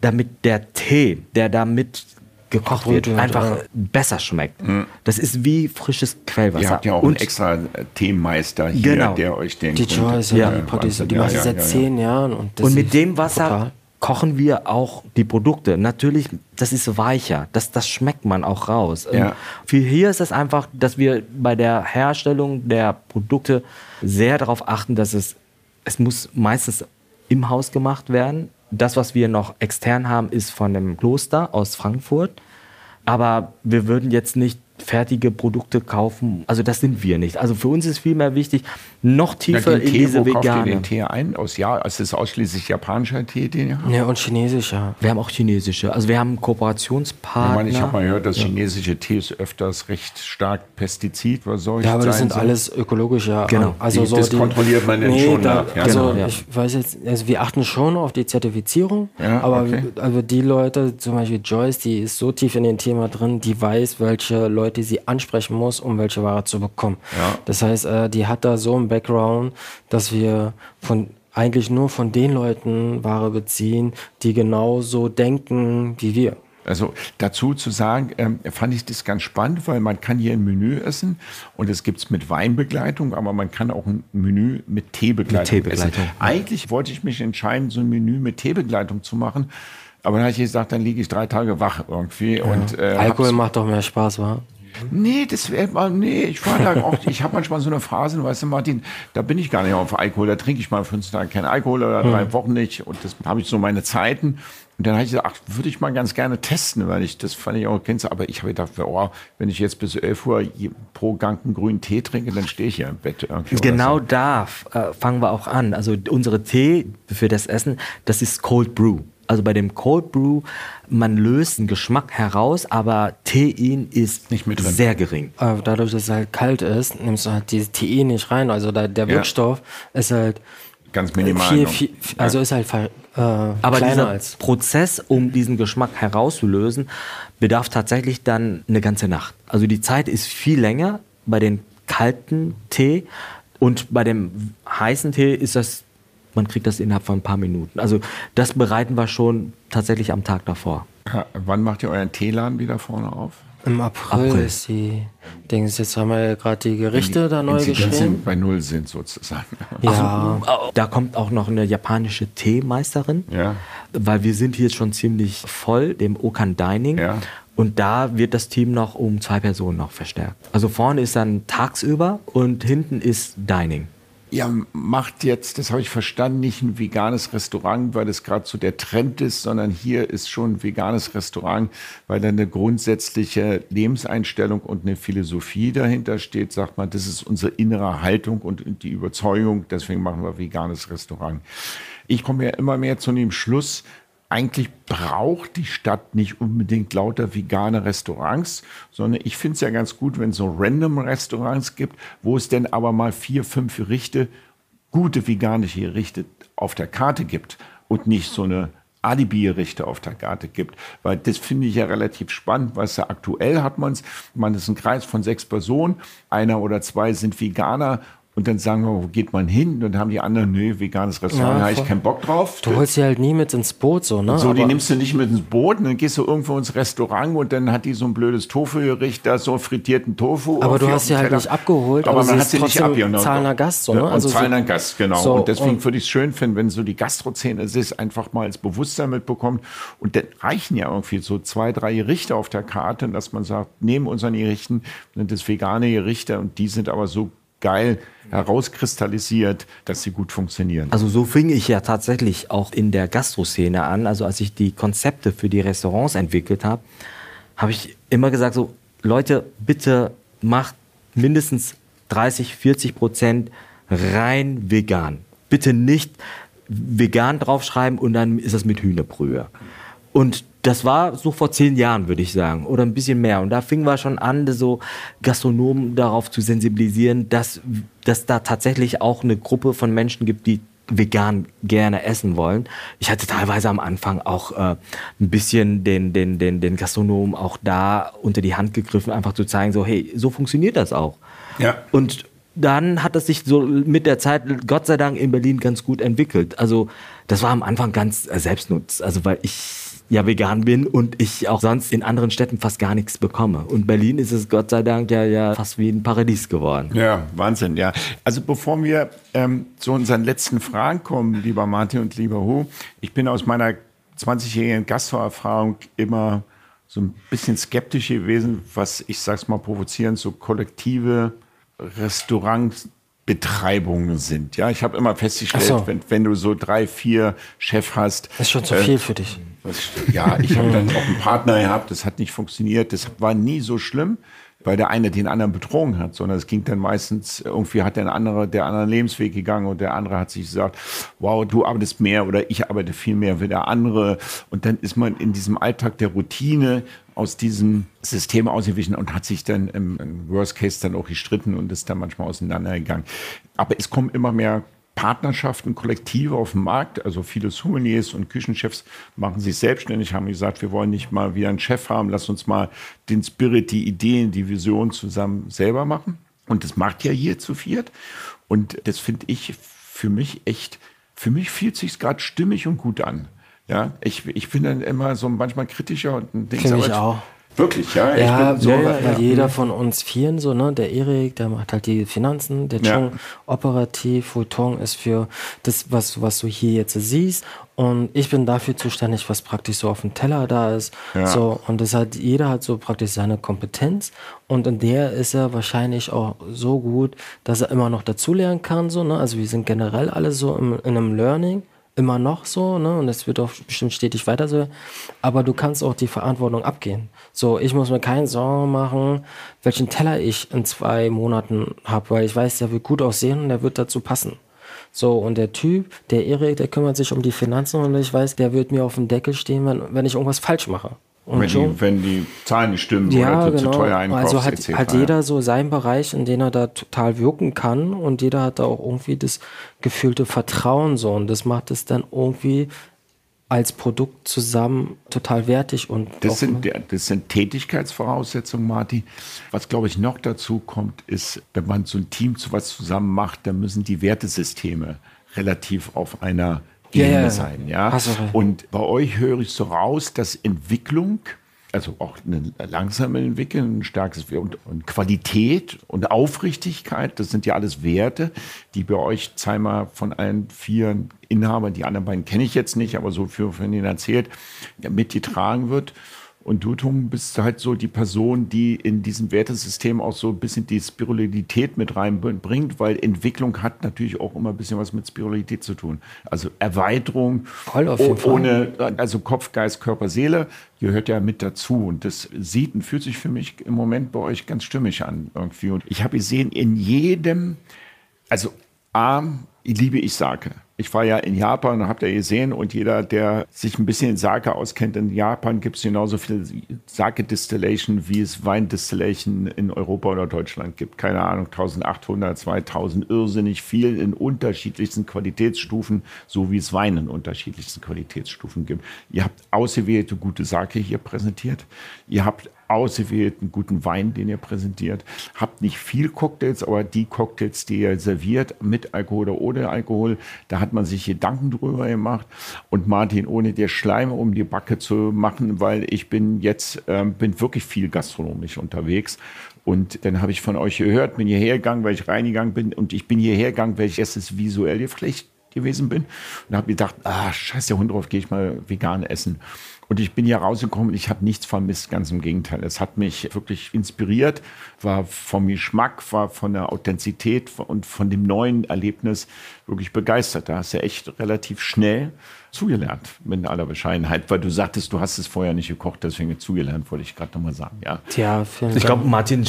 damit der Tee, der damit gekocht wird, wird, einfach ja. besser schmeckt. Mhm. Das ist wie frisches Quellwasser. Ihr habt ja auch und einen extra Teemeister hier, genau. der euch den... Die Joyce, ja, ja, die, die macht ja, seit zehn Jahren. Und, und mit dem Wasser total. kochen wir auch die Produkte. Natürlich, das ist weicher, das, das schmeckt man auch raus. Ja. Für hier ist es einfach, dass wir bei der Herstellung der Produkte sehr darauf achten, dass es, es muss meistens im Haus gemacht werden das, was wir noch extern haben, ist von dem Kloster aus Frankfurt. Aber wir würden jetzt nicht fertige Produkte kaufen. Also das sind wir nicht. Also für uns ist vielmehr wichtig, noch tiefer Na, in Tee, diese wo vegane. Kauft ihr den Tee ein? Aus ja, es ist ausschließlich japanischer Tee, den ihr habt? Ja, und chinesischer. Wir haben auch chinesische. Also wir haben Kooperationspartner. Ich, meine, ich habe mal gehört, dass ja. chinesische Tees öfters recht stark pestizidverseucht Ja, aber das sind so. alles ökologische. Genau. Also die, so das die, kontrolliert man nee, schon. Da, ja. Also genau, ja. ich weiß jetzt, also wir achten schon auf die Zertifizierung, ja, aber okay. also die Leute, zum Beispiel Joyce, die ist so tief in dem Thema drin, die weiß, welche Leute sie ansprechen sprechen muss, um welche Ware zu bekommen. Ja. Das heißt, äh, die hat da so einen Background, dass wir von eigentlich nur von den Leuten Ware beziehen, die genauso denken wie wir. Also dazu zu sagen, ähm, fand ich das ganz spannend, weil man kann hier ein Menü essen und es gibt es mit Weinbegleitung, aber man kann auch ein Menü mit Teebegleitung, mit Teebegleitung essen. Eigentlich wollte ich mich entscheiden, so ein Menü mit Teebegleitung zu machen, aber dann habe ich gesagt, dann liege ich drei Tage wach irgendwie. Ja. Und, äh, Alkohol macht doch mehr Spaß, wa? Nee, das wäre mal, nee, ich war da auch, ich habe manchmal so eine Phase, weißt du, Martin, da bin ich gar nicht auf Alkohol, da trinke ich mal fünf Tage kein Alkohol oder drei hm. Wochen nicht und das habe ich so meine Zeiten. Und dann habe ich gesagt, ach, würde ich mal ganz gerne testen, weil ich, das fand ich auch kennst, aber ich habe gedacht, oh, wenn ich jetzt bis 11 Uhr pro Gang einen grünen Tee trinke, dann stehe ich ja im Bett irgendwie. Genau so. da äh, fangen wir auch an. Also unsere Tee für das Essen, das ist Cold Brew. Also bei dem Cold Brew, man löst einen Geschmack heraus, aber Tein ist nicht mit drin. sehr gering. Aber dadurch, dass es halt kalt ist, nimmst du halt dieses Tein nicht rein. Also der, der Wirkstoff ja. ist halt ganz minimal. Viel, viel, also ja. ist halt äh, aber dieser als Prozess, um diesen Geschmack herauszulösen, bedarf tatsächlich dann eine ganze Nacht. Also die Zeit ist viel länger bei den kalten Tee und bei dem heißen Tee ist das man kriegt das innerhalb von ein paar Minuten. Also das bereiten wir schon tatsächlich am Tag davor. Ja, wann macht ihr euren Teeladen wieder vorne auf? Im April, April. ist die Dings. Jetzt haben wir ja gerade die Gerichte die da neu geschrieben. bei Null sind sozusagen. Ja. Also, da kommt auch noch eine japanische Teemeisterin. Ja. Weil wir sind hier schon ziemlich voll, dem Okan Dining. Ja. Und da wird das Team noch um zwei Personen noch verstärkt. Also vorne ist dann tagsüber und hinten ist Dining. Ihr macht jetzt, das habe ich verstanden, nicht ein veganes Restaurant, weil das gerade so der Trend ist, sondern hier ist schon ein veganes Restaurant, weil da eine grundsätzliche Lebenseinstellung und eine Philosophie dahinter steht. Sagt man, das ist unsere innere Haltung und die Überzeugung, deswegen machen wir veganes Restaurant. Ich komme ja immer mehr zu dem Schluss, eigentlich braucht die Stadt nicht unbedingt lauter vegane Restaurants, sondern ich finde es ja ganz gut, wenn es so random Restaurants gibt, wo es denn aber mal vier, fünf Gerichte, gute veganische Gerichte auf der Karte gibt und nicht so eine Alibi-Gerichte auf der Karte gibt. Weil das finde ich ja relativ spannend, weil ja aktuell hat man es, man ist ein Kreis von sechs Personen, einer oder zwei sind Veganer und dann sagen wir, wo geht man hin? Und dann haben die anderen, nee, veganes Restaurant, ja, da habe ich keinen Bock drauf. Du holst sie halt nie mit ins Boot, so, ne? So, die nimmst du nicht mit ins Boot und dann gehst du irgendwo ins Restaurant und dann hat die so ein blödes Tofu-Gericht, da so frittierten Tofu. Aber du hast sie halt nicht abgeholt, aber, aber man hat sie nicht abgeholt. Zahlender Gast, so, ne? Also zahlender so, Gast, genau. So, und deswegen würde ich es schön finden, wenn so die Gastrozene es einfach mal als Bewusstsein mitbekommt. Und dann reichen ja irgendwie so zwei, drei Gerichte auf der Karte, dass man sagt, neben unseren Gerichten sind das vegane Gerichte und die sind aber so geil herauskristallisiert, dass sie gut funktionieren. Also so fing ich ja tatsächlich auch in der Gastroszene an. Also als ich die Konzepte für die Restaurants entwickelt habe, habe ich immer gesagt, so Leute, bitte macht mindestens 30, 40 Prozent rein vegan. Bitte nicht vegan draufschreiben und dann ist das mit Hühnerbrühe. Und das war so vor zehn Jahren, würde ich sagen, oder ein bisschen mehr. Und da fingen wir schon an, so Gastronomen darauf zu sensibilisieren, dass, dass da tatsächlich auch eine Gruppe von Menschen gibt, die vegan gerne essen wollen. Ich hatte teilweise am Anfang auch äh, ein bisschen den, den, den, den Gastronomen auch da unter die Hand gegriffen, einfach zu zeigen, so, hey, so funktioniert das auch. Ja. Und dann hat es sich so mit der Zeit, Gott sei Dank, in Berlin ganz gut entwickelt. Also das war am Anfang ganz Selbstnutz. Also weil ich ja vegan bin und ich auch sonst in anderen Städten fast gar nichts bekomme. Und Berlin ist es Gott sei Dank ja, ja fast wie ein Paradies geworden. Ja, Wahnsinn, ja. Also bevor wir ähm, zu unseren letzten Fragen kommen, lieber Martin und lieber Hu, ich bin aus meiner 20-jährigen Gastfahrerfahrung immer so ein bisschen skeptisch gewesen, was ich sag's mal provozierend, so kollektive Restaurantbetreibungen sind. Ja, ich habe immer festgestellt, so. wenn, wenn, du so drei, vier Chef hast. Das ist schon zu äh, viel für dich. Was, ja, ich habe dann auch einen Partner gehabt, das hat nicht funktioniert, das war nie so schlimm, weil der eine den anderen betrogen hat, sondern es ging dann meistens, irgendwie hat der andere der anderen Lebensweg gegangen und der andere hat sich gesagt, wow, du arbeitest mehr oder ich arbeite viel mehr wie der andere. Und dann ist man in diesem Alltag der Routine aus diesem System ausgewichen und hat sich dann im, Worst Case dann auch gestritten und ist dann manchmal auseinandergegangen. Aber es kommen immer mehr Partnerschaften, Kollektive auf dem Markt. Also viele Sommeliers und Küchenchefs machen sich selbstständig, haben gesagt, wir wollen nicht mal wieder einen Chef haben, lass uns mal den Spirit, die Ideen, die Vision zusammen selber machen. Und das macht ja hier zu viert. Und das finde ich für mich echt, für mich fühlt sich gerade stimmig und gut an. Ja, ich, ich bin dann immer so manchmal kritischer und denke, ich auch. Wirklich, ja. Ja, so, ja, ja, ja, jeder von uns vieren so, ne? Der Erik, der macht halt die Finanzen, der Chung operativ, Fouton ist für das, was, was du hier jetzt siehst. Und ich bin dafür zuständig, was praktisch so auf dem Teller da ist. So, und das hat, jeder hat so praktisch seine Kompetenz. Und in der ist er wahrscheinlich auch so gut, dass er immer noch dazulernen kann, so, ne? Also wir sind generell alle so im, in einem Learning immer noch so, ne? Und es wird auch bestimmt stetig weiter so. Aber du kannst auch die Verantwortung abgehen. So, ich muss mir keinen Sorgen machen, welchen Teller ich in zwei Monaten habe, weil ich weiß, der wird gut aussehen und der wird dazu passen. So, und der Typ, der Erik, der kümmert sich um die Finanzen und ich weiß, der wird mir auf dem Deckel stehen, wenn, wenn ich irgendwas falsch mache. Und wenn, die, wenn die Zahlen nicht stimmen ja, oder genau. zu teuer einkaufst. Also hat, etc. hat jeder so seinen Bereich, in dem er da total wirken kann und jeder hat da auch irgendwie das gefühlte Vertrauen so und das macht es dann irgendwie als Produkt zusammen total wertig und das sind das sind Tätigkeitsvoraussetzungen, Martin. Was glaube ich noch dazu kommt, ist, wenn man so ein Team zu was zusammen macht, dann müssen die Wertesysteme relativ auf einer Ja, ja, sein. Ja? Und bei euch höre ich so raus, dass Entwicklung, also auch eine langsame Entwicklung, ein starkes und, und Qualität und Aufrichtigkeit, das sind ja alles Werte, die bei euch zweimal von allen vier Inhabern, die anderen beiden kenne ich jetzt nicht, aber so für, für ihn erzählt, mitgetragen wird. Und du, Tom, bist halt so die Person, die in diesem Wertesystem auch so ein bisschen die Spiritualität mit reinbringt, weil Entwicklung hat natürlich auch immer ein bisschen was mit Spiritualität zu tun. Also Erweiterung Voll auf jeden ohne, also Kopf, Geist, Körper, Seele gehört ja mit dazu. Und das sieht und fühlt sich für mich im Moment bei euch ganz stimmig an irgendwie. Und ich habe gesehen, in jedem, also A, liebe ich Sake. Ich war ja in Japan habt ihr gesehen und jeder, der sich ein bisschen in Sake auskennt, in Japan gibt es genauso viel Sake-Distillation, wie es Wein-Distillation in Europa oder Deutschland gibt. Keine Ahnung, 1800, 2000, irrsinnig viel in unterschiedlichsten Qualitätsstufen, so wie es Wein in unterschiedlichsten Qualitätsstufen gibt. Ihr habt ausgewählte gute Sake hier präsentiert. Ihr habt ausgewählten guten Wein, den ihr präsentiert. Habt nicht viel Cocktails, aber die Cocktails, die ihr serviert, mit Alkohol oder ohne Alkohol, da hat man sich Gedanken drüber gemacht. Und Martin, ohne dir Schleim um die Backe zu machen, weil ich bin jetzt, ähm, bin wirklich viel gastronomisch unterwegs. Und dann habe ich von euch gehört, bin hierher gegangen, weil ich reingegangen bin. Und ich bin hierher gegangen, weil ich erstes visuell geflecht gewesen bin. Und habe gedacht, ah, scheiß der Hund drauf, gehe ich mal vegan essen. Und ich bin hier rausgekommen und ich habe nichts vermisst, ganz im Gegenteil. Es hat mich wirklich inspiriert, war vom Geschmack, war von der Authentizität und von dem neuen Erlebnis wirklich begeistert. Da hast du echt relativ schnell zugelernt, mit aller Bescheidenheit, weil du sagtest, du hast es vorher nicht gekocht, deswegen zugelernt, wollte ich gerade nochmal sagen. Ja, Tja, ich glaube, Martin,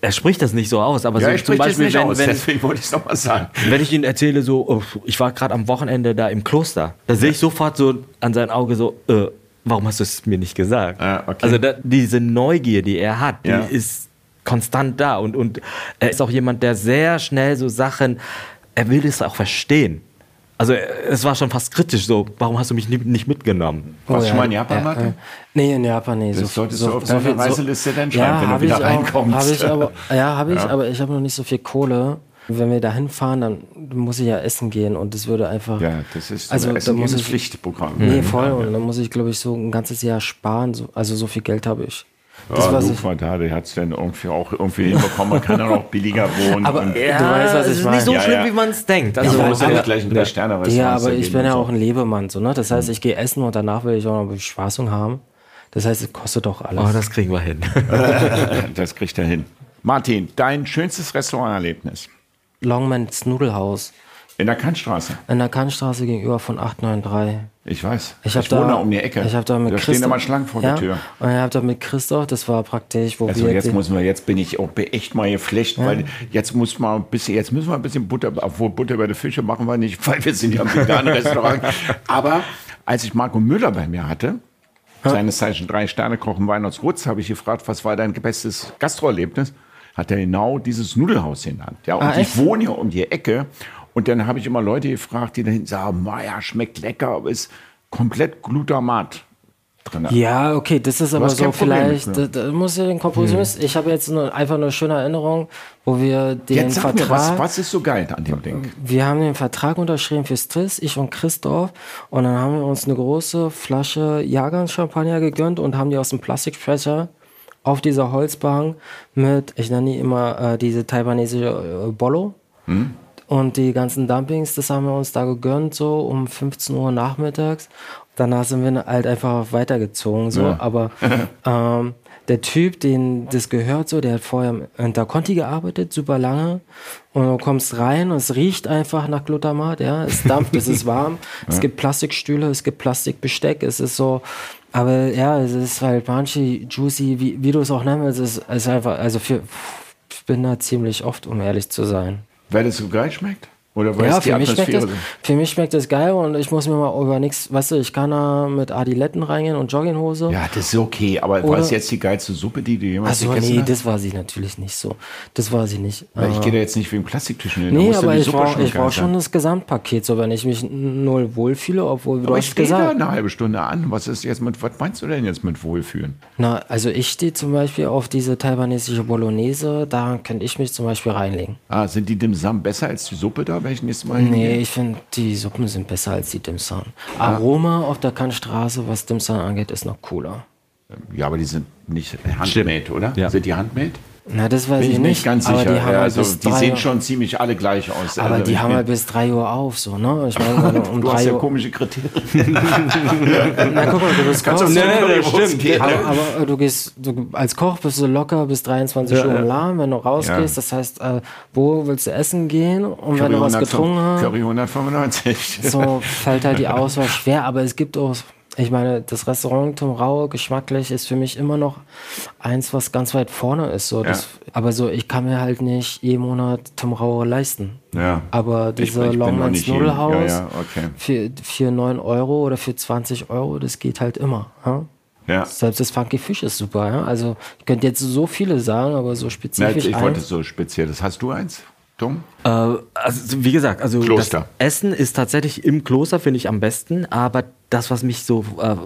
er spricht das nicht so aus, aber ja, so zum Beispiel, wenn, aus, wenn, deswegen wollte ich es nochmal sagen. Wenn ich Ihnen erzähle, so, oh, ich war gerade am Wochenende da im Kloster, da sehe ich sofort so an sein Auge so, äh, warum hast du es mir nicht gesagt? Ah, okay. Also da, diese Neugier, die er hat, Ja. die ist konstant da. Und, und er ist auch jemand, der sehr schnell so Sachen, er will das auch verstehen. Also es war schon fast kritisch so, warum hast du mich nicht, nicht mitgenommen? Warst du schon mal in Japan, ja, Martin? äh, nee, in Japan, nee. Das solltest du auf deiner Reiseliste dann schreiben, wenn du wieder ich reinkommst. Auch, hab ich aber, ja, habe ich, Ja. aber ich habe noch nicht so viel Kohle. Wenn wir da hinfahren, dann muss ich ja essen gehen und das würde einfach. Ja, das ist Also, da muss ich- Pflichtprogramm. Nee, voll. Und dann muss ich, glaube ich, so ein ganzes Jahr sparen. So, also so viel Geld habe ich. Das, Ja, was ich, Lufa da, der hat es dann irgendwie auch irgendwie hinbekommen. Man kann dann auch billiger wohnen. Aber- und, Ja, Du weißt, was es ich ist meine. nicht so Ja, schlimm, ja. wie man es denkt. ich Also, muss ja ja, nicht gleich in drei Sterne ja, aber ich bin ja so. auch ein Lebemann. So, ne? Das heißt, ich gehe essen und danach will ich auch noch eine Bespaßung haben. Das heißt, es kostet doch alles. oh, das kriegen wir hin. Das kriegt er hin. Martin, dein schönstes Restauranterlebnis Longmans Nudelhaus in der Kantstraße. in der Kantstraße gegenüber von 893. Ich weiß. Ich, hab wohne da, um die Ecke. Ich habe da mit da stehen immer Schlangen vor ja, der Tür. Und ich habe da mit Christoph, das war praktisch, wo Also wir. jetzt müssen wir, jetzt bin ich auch echt mal geflecht, weil jetzt muss man ein bisschen, jetzt müssen wir ein bisschen Butter, obwohl Butter bei den Fische machen wir nicht, weil wir sind ja im veganen Restaurant. Aber als ich Marco Müller bei mir hatte, seines Zeichen drei Sterne Koch im Weihnachtsrutz, habe ich gefragt, was war dein bestes Gastroerlebnis? Hat er genau dieses Nudelhaus genannt. Ja, und Ah, ich wohne ja um die Ecke. Und dann habe ich immer Leute gefragt, die dann sagen, "Ma, ja, schmeckt lecker, aber ist komplett Glutamat drin. Ja, okay, das ist aber so vielleicht, mit, da, ne? da muss ja den Kompromiss. Ich habe jetzt nur einfach eine schöne Erinnerung, wo wir den Jetzt sag mir, Vertrag. was, was ist so geil an dem Ding? Wir haben den Vertrag unterschrieben für Striss, ich und Christoph. Und dann haben wir uns eine große Flasche Jahrgangschampagner gegönnt und haben die aus dem Plastikfächer auf dieser Holzbank mit, ich nenne die immer äh, diese taiwanesische äh, Bollo. Und die ganzen Dumpings, das haben wir uns da gegönnt, so um 15 Uhr nachmittags. Danach sind wir halt einfach weitergezogen, so. Ja. Aber ähm, der Typ, den das gehört, so, der hat vorher im Interconti gearbeitet, super lange. Und du kommst rein und es riecht einfach nach Glutamat, ja. Es dampft, es ist warm. Es gibt Plastikstühle, es gibt Plastikbesteck, es ist so. Aber ja, es ist halt manche juicy, wie, wie du es auch nennen willst, es ist, es einfach, also für, ich bin da ziemlich oft, um ehrlich zu sein. Weil das so geil schmeckt? Oder weil Ja, für mich, das, so- für mich schmeckt das geil und ich muss mir mal über nichts, weißt du, ich kann da mit Adiletten reingehen und Jogginghose. Ja, das ist okay, aber war es jetzt die geilste Suppe, die du jemals Achso, gegessen nee, hast? das war sie natürlich nicht so. Das war sie nicht. Weil ich Äh, gehe da jetzt nicht wegen Plastiktischen hin. Nee, aber ich brauche ich brauch schon das Gesamtpaket, so wenn ich mich null wohlfühle, obwohl du Aber ich hast stehe da gesagt. eine halbe Stunde an. Was ist jetzt mit, was meinst du denn jetzt mit Wohlfühlen? Na, also ich stehe zum Beispiel auf diese taiwanesische Bolognese, da könnte ich mich zum Beispiel reinlegen. Ah, sind die Dim Sum besser als die Suppe da, ich nächstes Mal Nee, hingehe? ich finde, die Suppen sind besser als die Dim Sum. Aroma auf der Kantstraße, was Dim Sum angeht, ist noch cooler. Ja, aber die sind nicht handmade, oder? Ja. Sind die handmade? Na, das weiß Bin ich ich nicht ganz aber sicher. Die, ja, halt also, die sehen Uhr- schon ziemlich alle gleich aus. Aber also, die haben halt bis 3 Uhr auf, so, ne? Ich meine, wenn du um Du hast 3 ja Uhr. komische Kriterien. Na, guck mal, du bist Koch. Nee, nee, stimmt. gehen? Aber, aber äh, du gehst, du, als Koch bist du locker bis 23 Ja, Uhr ja. Laden, wenn du rausgehst. Ja. Das heißt, äh, wo willst du essen gehen? Und wenn Curry du was 100 getrunken hast, Curry 195. so fällt halt die Auswahl schwer. Aber es gibt auch, ich meine, das Restaurant Tom Raue, geschmacklich, ist für mich immer noch eins, was ganz weit vorne ist. So, das, Aber so, ich kann mir halt nicht jeden Monat Tom Raue leisten. Ja. Aber diese Longmans. Nudelhaus Ja, ja, okay. für, für 9 Euro oder für 20 Euro, das geht halt immer. Ja? Ja. Selbst das Funky Fish ist super. Ja? Also ich könnte jetzt so viele sagen, aber so Na, spezifisch ich wollte so spezielles. Hast du eins, Tom? Äh, also, wie gesagt, also Kloster. Essen ist tatsächlich im Kloster, finde ich am besten. Aber das, was mich so äh,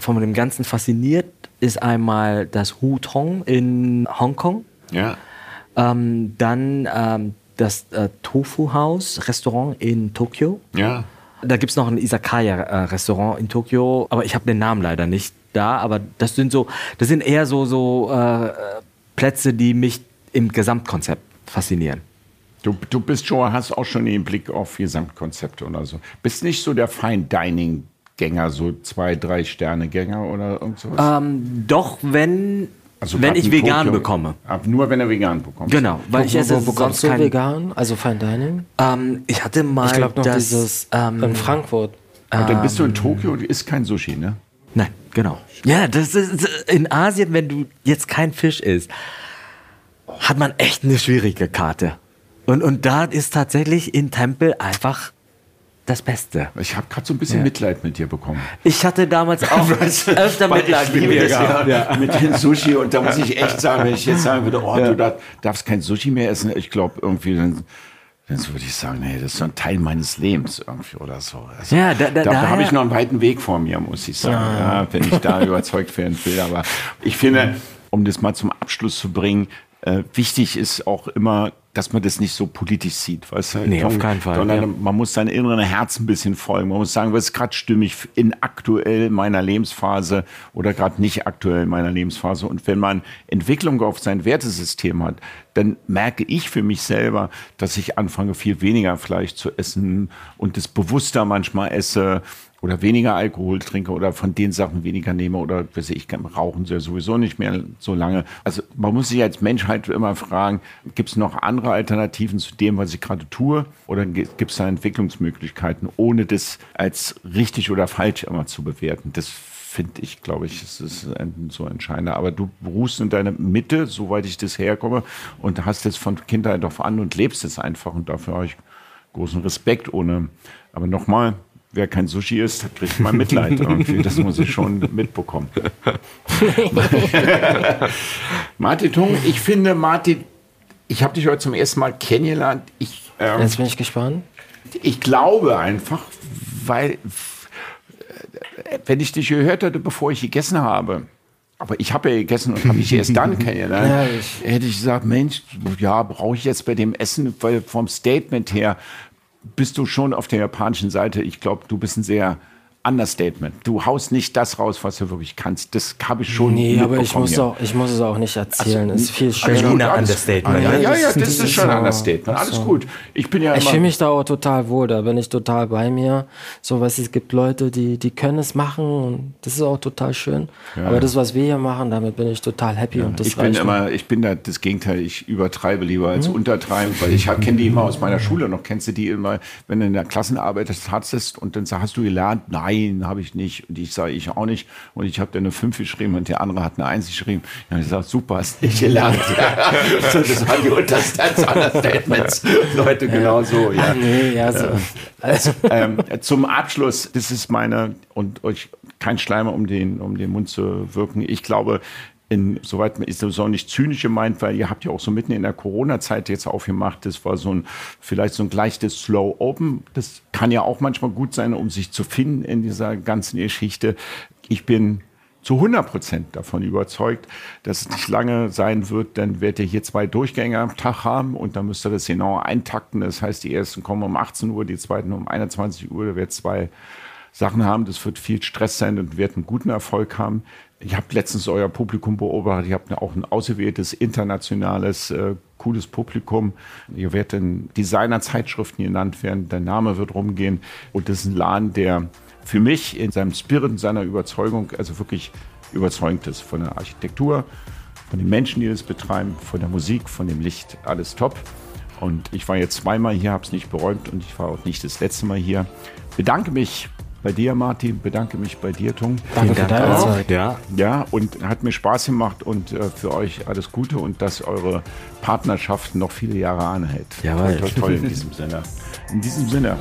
von dem Ganzen fasziniert, ist einmal das Hu Tong in Hongkong. Ja. Ähm, dann ähm, das äh, Tofu House Restaurant in Tokio. Ja. Da gibt es noch ein Izakaya-Restaurant in Tokio, aber ich habe den Namen leider nicht da. Aber das sind so, das sind eher so, so äh, äh, Plätze, die mich im Gesamtkonzept faszinieren. Du, du bist schon, hast auch schon den Blick auf Gesamtkonzepte oder so. Bist nicht so der Fine Dining Gänger, so zwei, drei Sterne Gänger oder irgend sowas? Ähm, doch, wenn, Also wenn ich vegan Tokio. bekomme. Ab, nur wenn er vegan bekommt. Genau, weil ich wo, esse wo bekommst sonst du kein, vegan? Also Fine Dining? ähm, Ich hatte mal Ich glaube noch das, dieses ähm, in Frankfurt. Und dann bist du in Tokio und isst kein Sushi, ne? Nein, genau. Ja, das ist in Asien, wenn du jetzt kein Fisch isst, hat man echt eine schwierige Karte. Und, und da ist tatsächlich in Tempel einfach das Beste. Ich habe gerade so ein bisschen ja. Mitleid mit dir bekommen. Ich hatte damals auch öfter Mitleid mit dir. Ja, ja. Mit dem Sushi und da muss ich echt sagen, wenn ich jetzt sagen würde, oh, du darfst kein Sushi mehr essen, ich glaube irgendwie, dann, dann würde ich sagen, nee, das ist so ein Teil meines Lebens irgendwie oder so. Also, ja, da, da, da, da habe ich noch einen weiten Weg vor mir, muss ich sagen, ja, wenn ich da überzeugt werden will. Aber ich finde, um das mal zum Abschluss zu bringen, äh, wichtig ist auch immer, dass man das nicht so politisch sieht. Weißt du? Nee, auf keinen Fall. Sondern ja. man muss seinem inneren Herz ein bisschen folgen. Man muss sagen, was ist gerade stimmig in aktuell meiner Lebensphase oder gerade nicht aktuell in meiner Lebensphase. Und wenn man Entwicklung auf sein Wertesystem hat, dann merke ich für mich selber, dass ich anfange, viel weniger Fleisch zu essen und das bewusster manchmal esse oder weniger Alkohol trinke oder von den Sachen weniger nehme oder weiß ich, rauchen ja sowieso nicht mehr so lange. Also man muss sich als Menschheit immer fragen, gibt es noch andere Alternativen zu dem, was ich gerade tue oder gibt es da Entwicklungsmöglichkeiten, ohne das als richtig oder falsch immer zu bewerten. Das finde ich, glaube ich, ist es so entscheidend. Aber du ruhst in deiner Mitte, soweit ich das herkomme, und hast es von Kindheit auf an und lebst es einfach. Und dafür habe ich großen Respekt ohne. Aber nochmal, wer kein Sushi isst, kriegt mal Mitleid irgendwie. Das muss ich schon mitbekommen. Martin Tung, ich finde, Martin, ich habe dich heute zum ersten Mal kennengelernt. Ich, ähm, Jetzt bin ich gespannt. Ich glaube einfach, weil, wenn ich dich gehört hätte, bevor ich gegessen habe, aber ich habe ja gegessen und habe mich erst dann kennengelernt. Ja, ich hätte ich gesagt, Mensch, ja, brauche ich jetzt bei dem Essen, weil vom Statement her bist du schon auf der japanischen Seite. Ich glaube, du bist ein sehr Understatement. Du haust nicht das raus, was du wirklich kannst. Das habe ich schon. Nee, aber ich muss, auch, ich muss es auch nicht erzählen. Also, es ist viel schöner. Also Understatement. Ja, ja, ja, das, das ist schon ein Understatement. Alles so. gut. Ich bin ja Ich fühle mich da auch total wohl. Da bin ich total bei mir. So, was es gibt Leute, die, die können es machen und das ist auch total schön. Ja. Aber das, was wir hier machen, damit bin ich total happy ja. und das Ich bin immer, ich bin da das Gegenteil. Ich übertreibe lieber als mhm. untertreiben, weil ich kenne die immer aus meiner Schule noch. Kennst du die immer, wenn du in der Klassenarbeit hattest und dann hast du gelernt, nein, nein, habe ich nicht. Und ich sage, ich auch nicht. Und ich habe dann eine 5 geschrieben und der andere hat eine 1 geschrieben. Ja, ich sage, super, hast nicht gelernt. das waren die Understatements. Leute, genau so. Ja. Nee, ja, so. Also. Ähm, zum Abschluss, das ist meine, und euch kein Schleimer um den, um den Mund zu wirken. Ich glaube, in, soweit ist das auch nicht zynisch gemeint, weil ihr habt ja auch so mitten in der Corona-Zeit jetzt aufgemacht. Das war so ein, vielleicht so ein leichtes Slow Open. Das kann ja auch manchmal gut sein, um sich zu finden in dieser ganzen Geschichte. Ich bin zu 100 Prozent davon überzeugt, dass es nicht lange sein wird. Dann werdet ihr hier zwei Durchgänge am Tag haben und dann müsst ihr das genau eintakten. Das heißt, die ersten kommen um 18 Uhr, die zweiten um 21 Uhr. Da wird zwei Sachen haben. Das wird viel Stress sein und wird einen guten Erfolg haben. Ich habe letztens euer Publikum beobachtet. Ihr habt auch ein ausgewähltes, internationales, äh, cooles Publikum. Ihr werdet in Designer-Zeitschriften genannt werden. Der Name wird rumgehen. Und das ist ein Laden, der für mich in seinem Spirit, in seiner Überzeugung, also wirklich überzeugend ist. Von der Architektur, von den Menschen, die das betreiben, von der Musik, von dem Licht. Alles top. Und ich war jetzt zweimal hier, habe es nicht beräumt und ich war auch nicht das letzte Mal hier. Bedanke mich bei dir, Martin. Bedanke mich bei dir, Tung. Danke für deine Zeit. Ja. ja, und hat mir Spaß gemacht und äh, für euch alles Gute und dass eure Partnerschaft noch viele Jahre anhält. Jawohl. Toll, toll, toll in diesem Sinne. In diesem Sinne.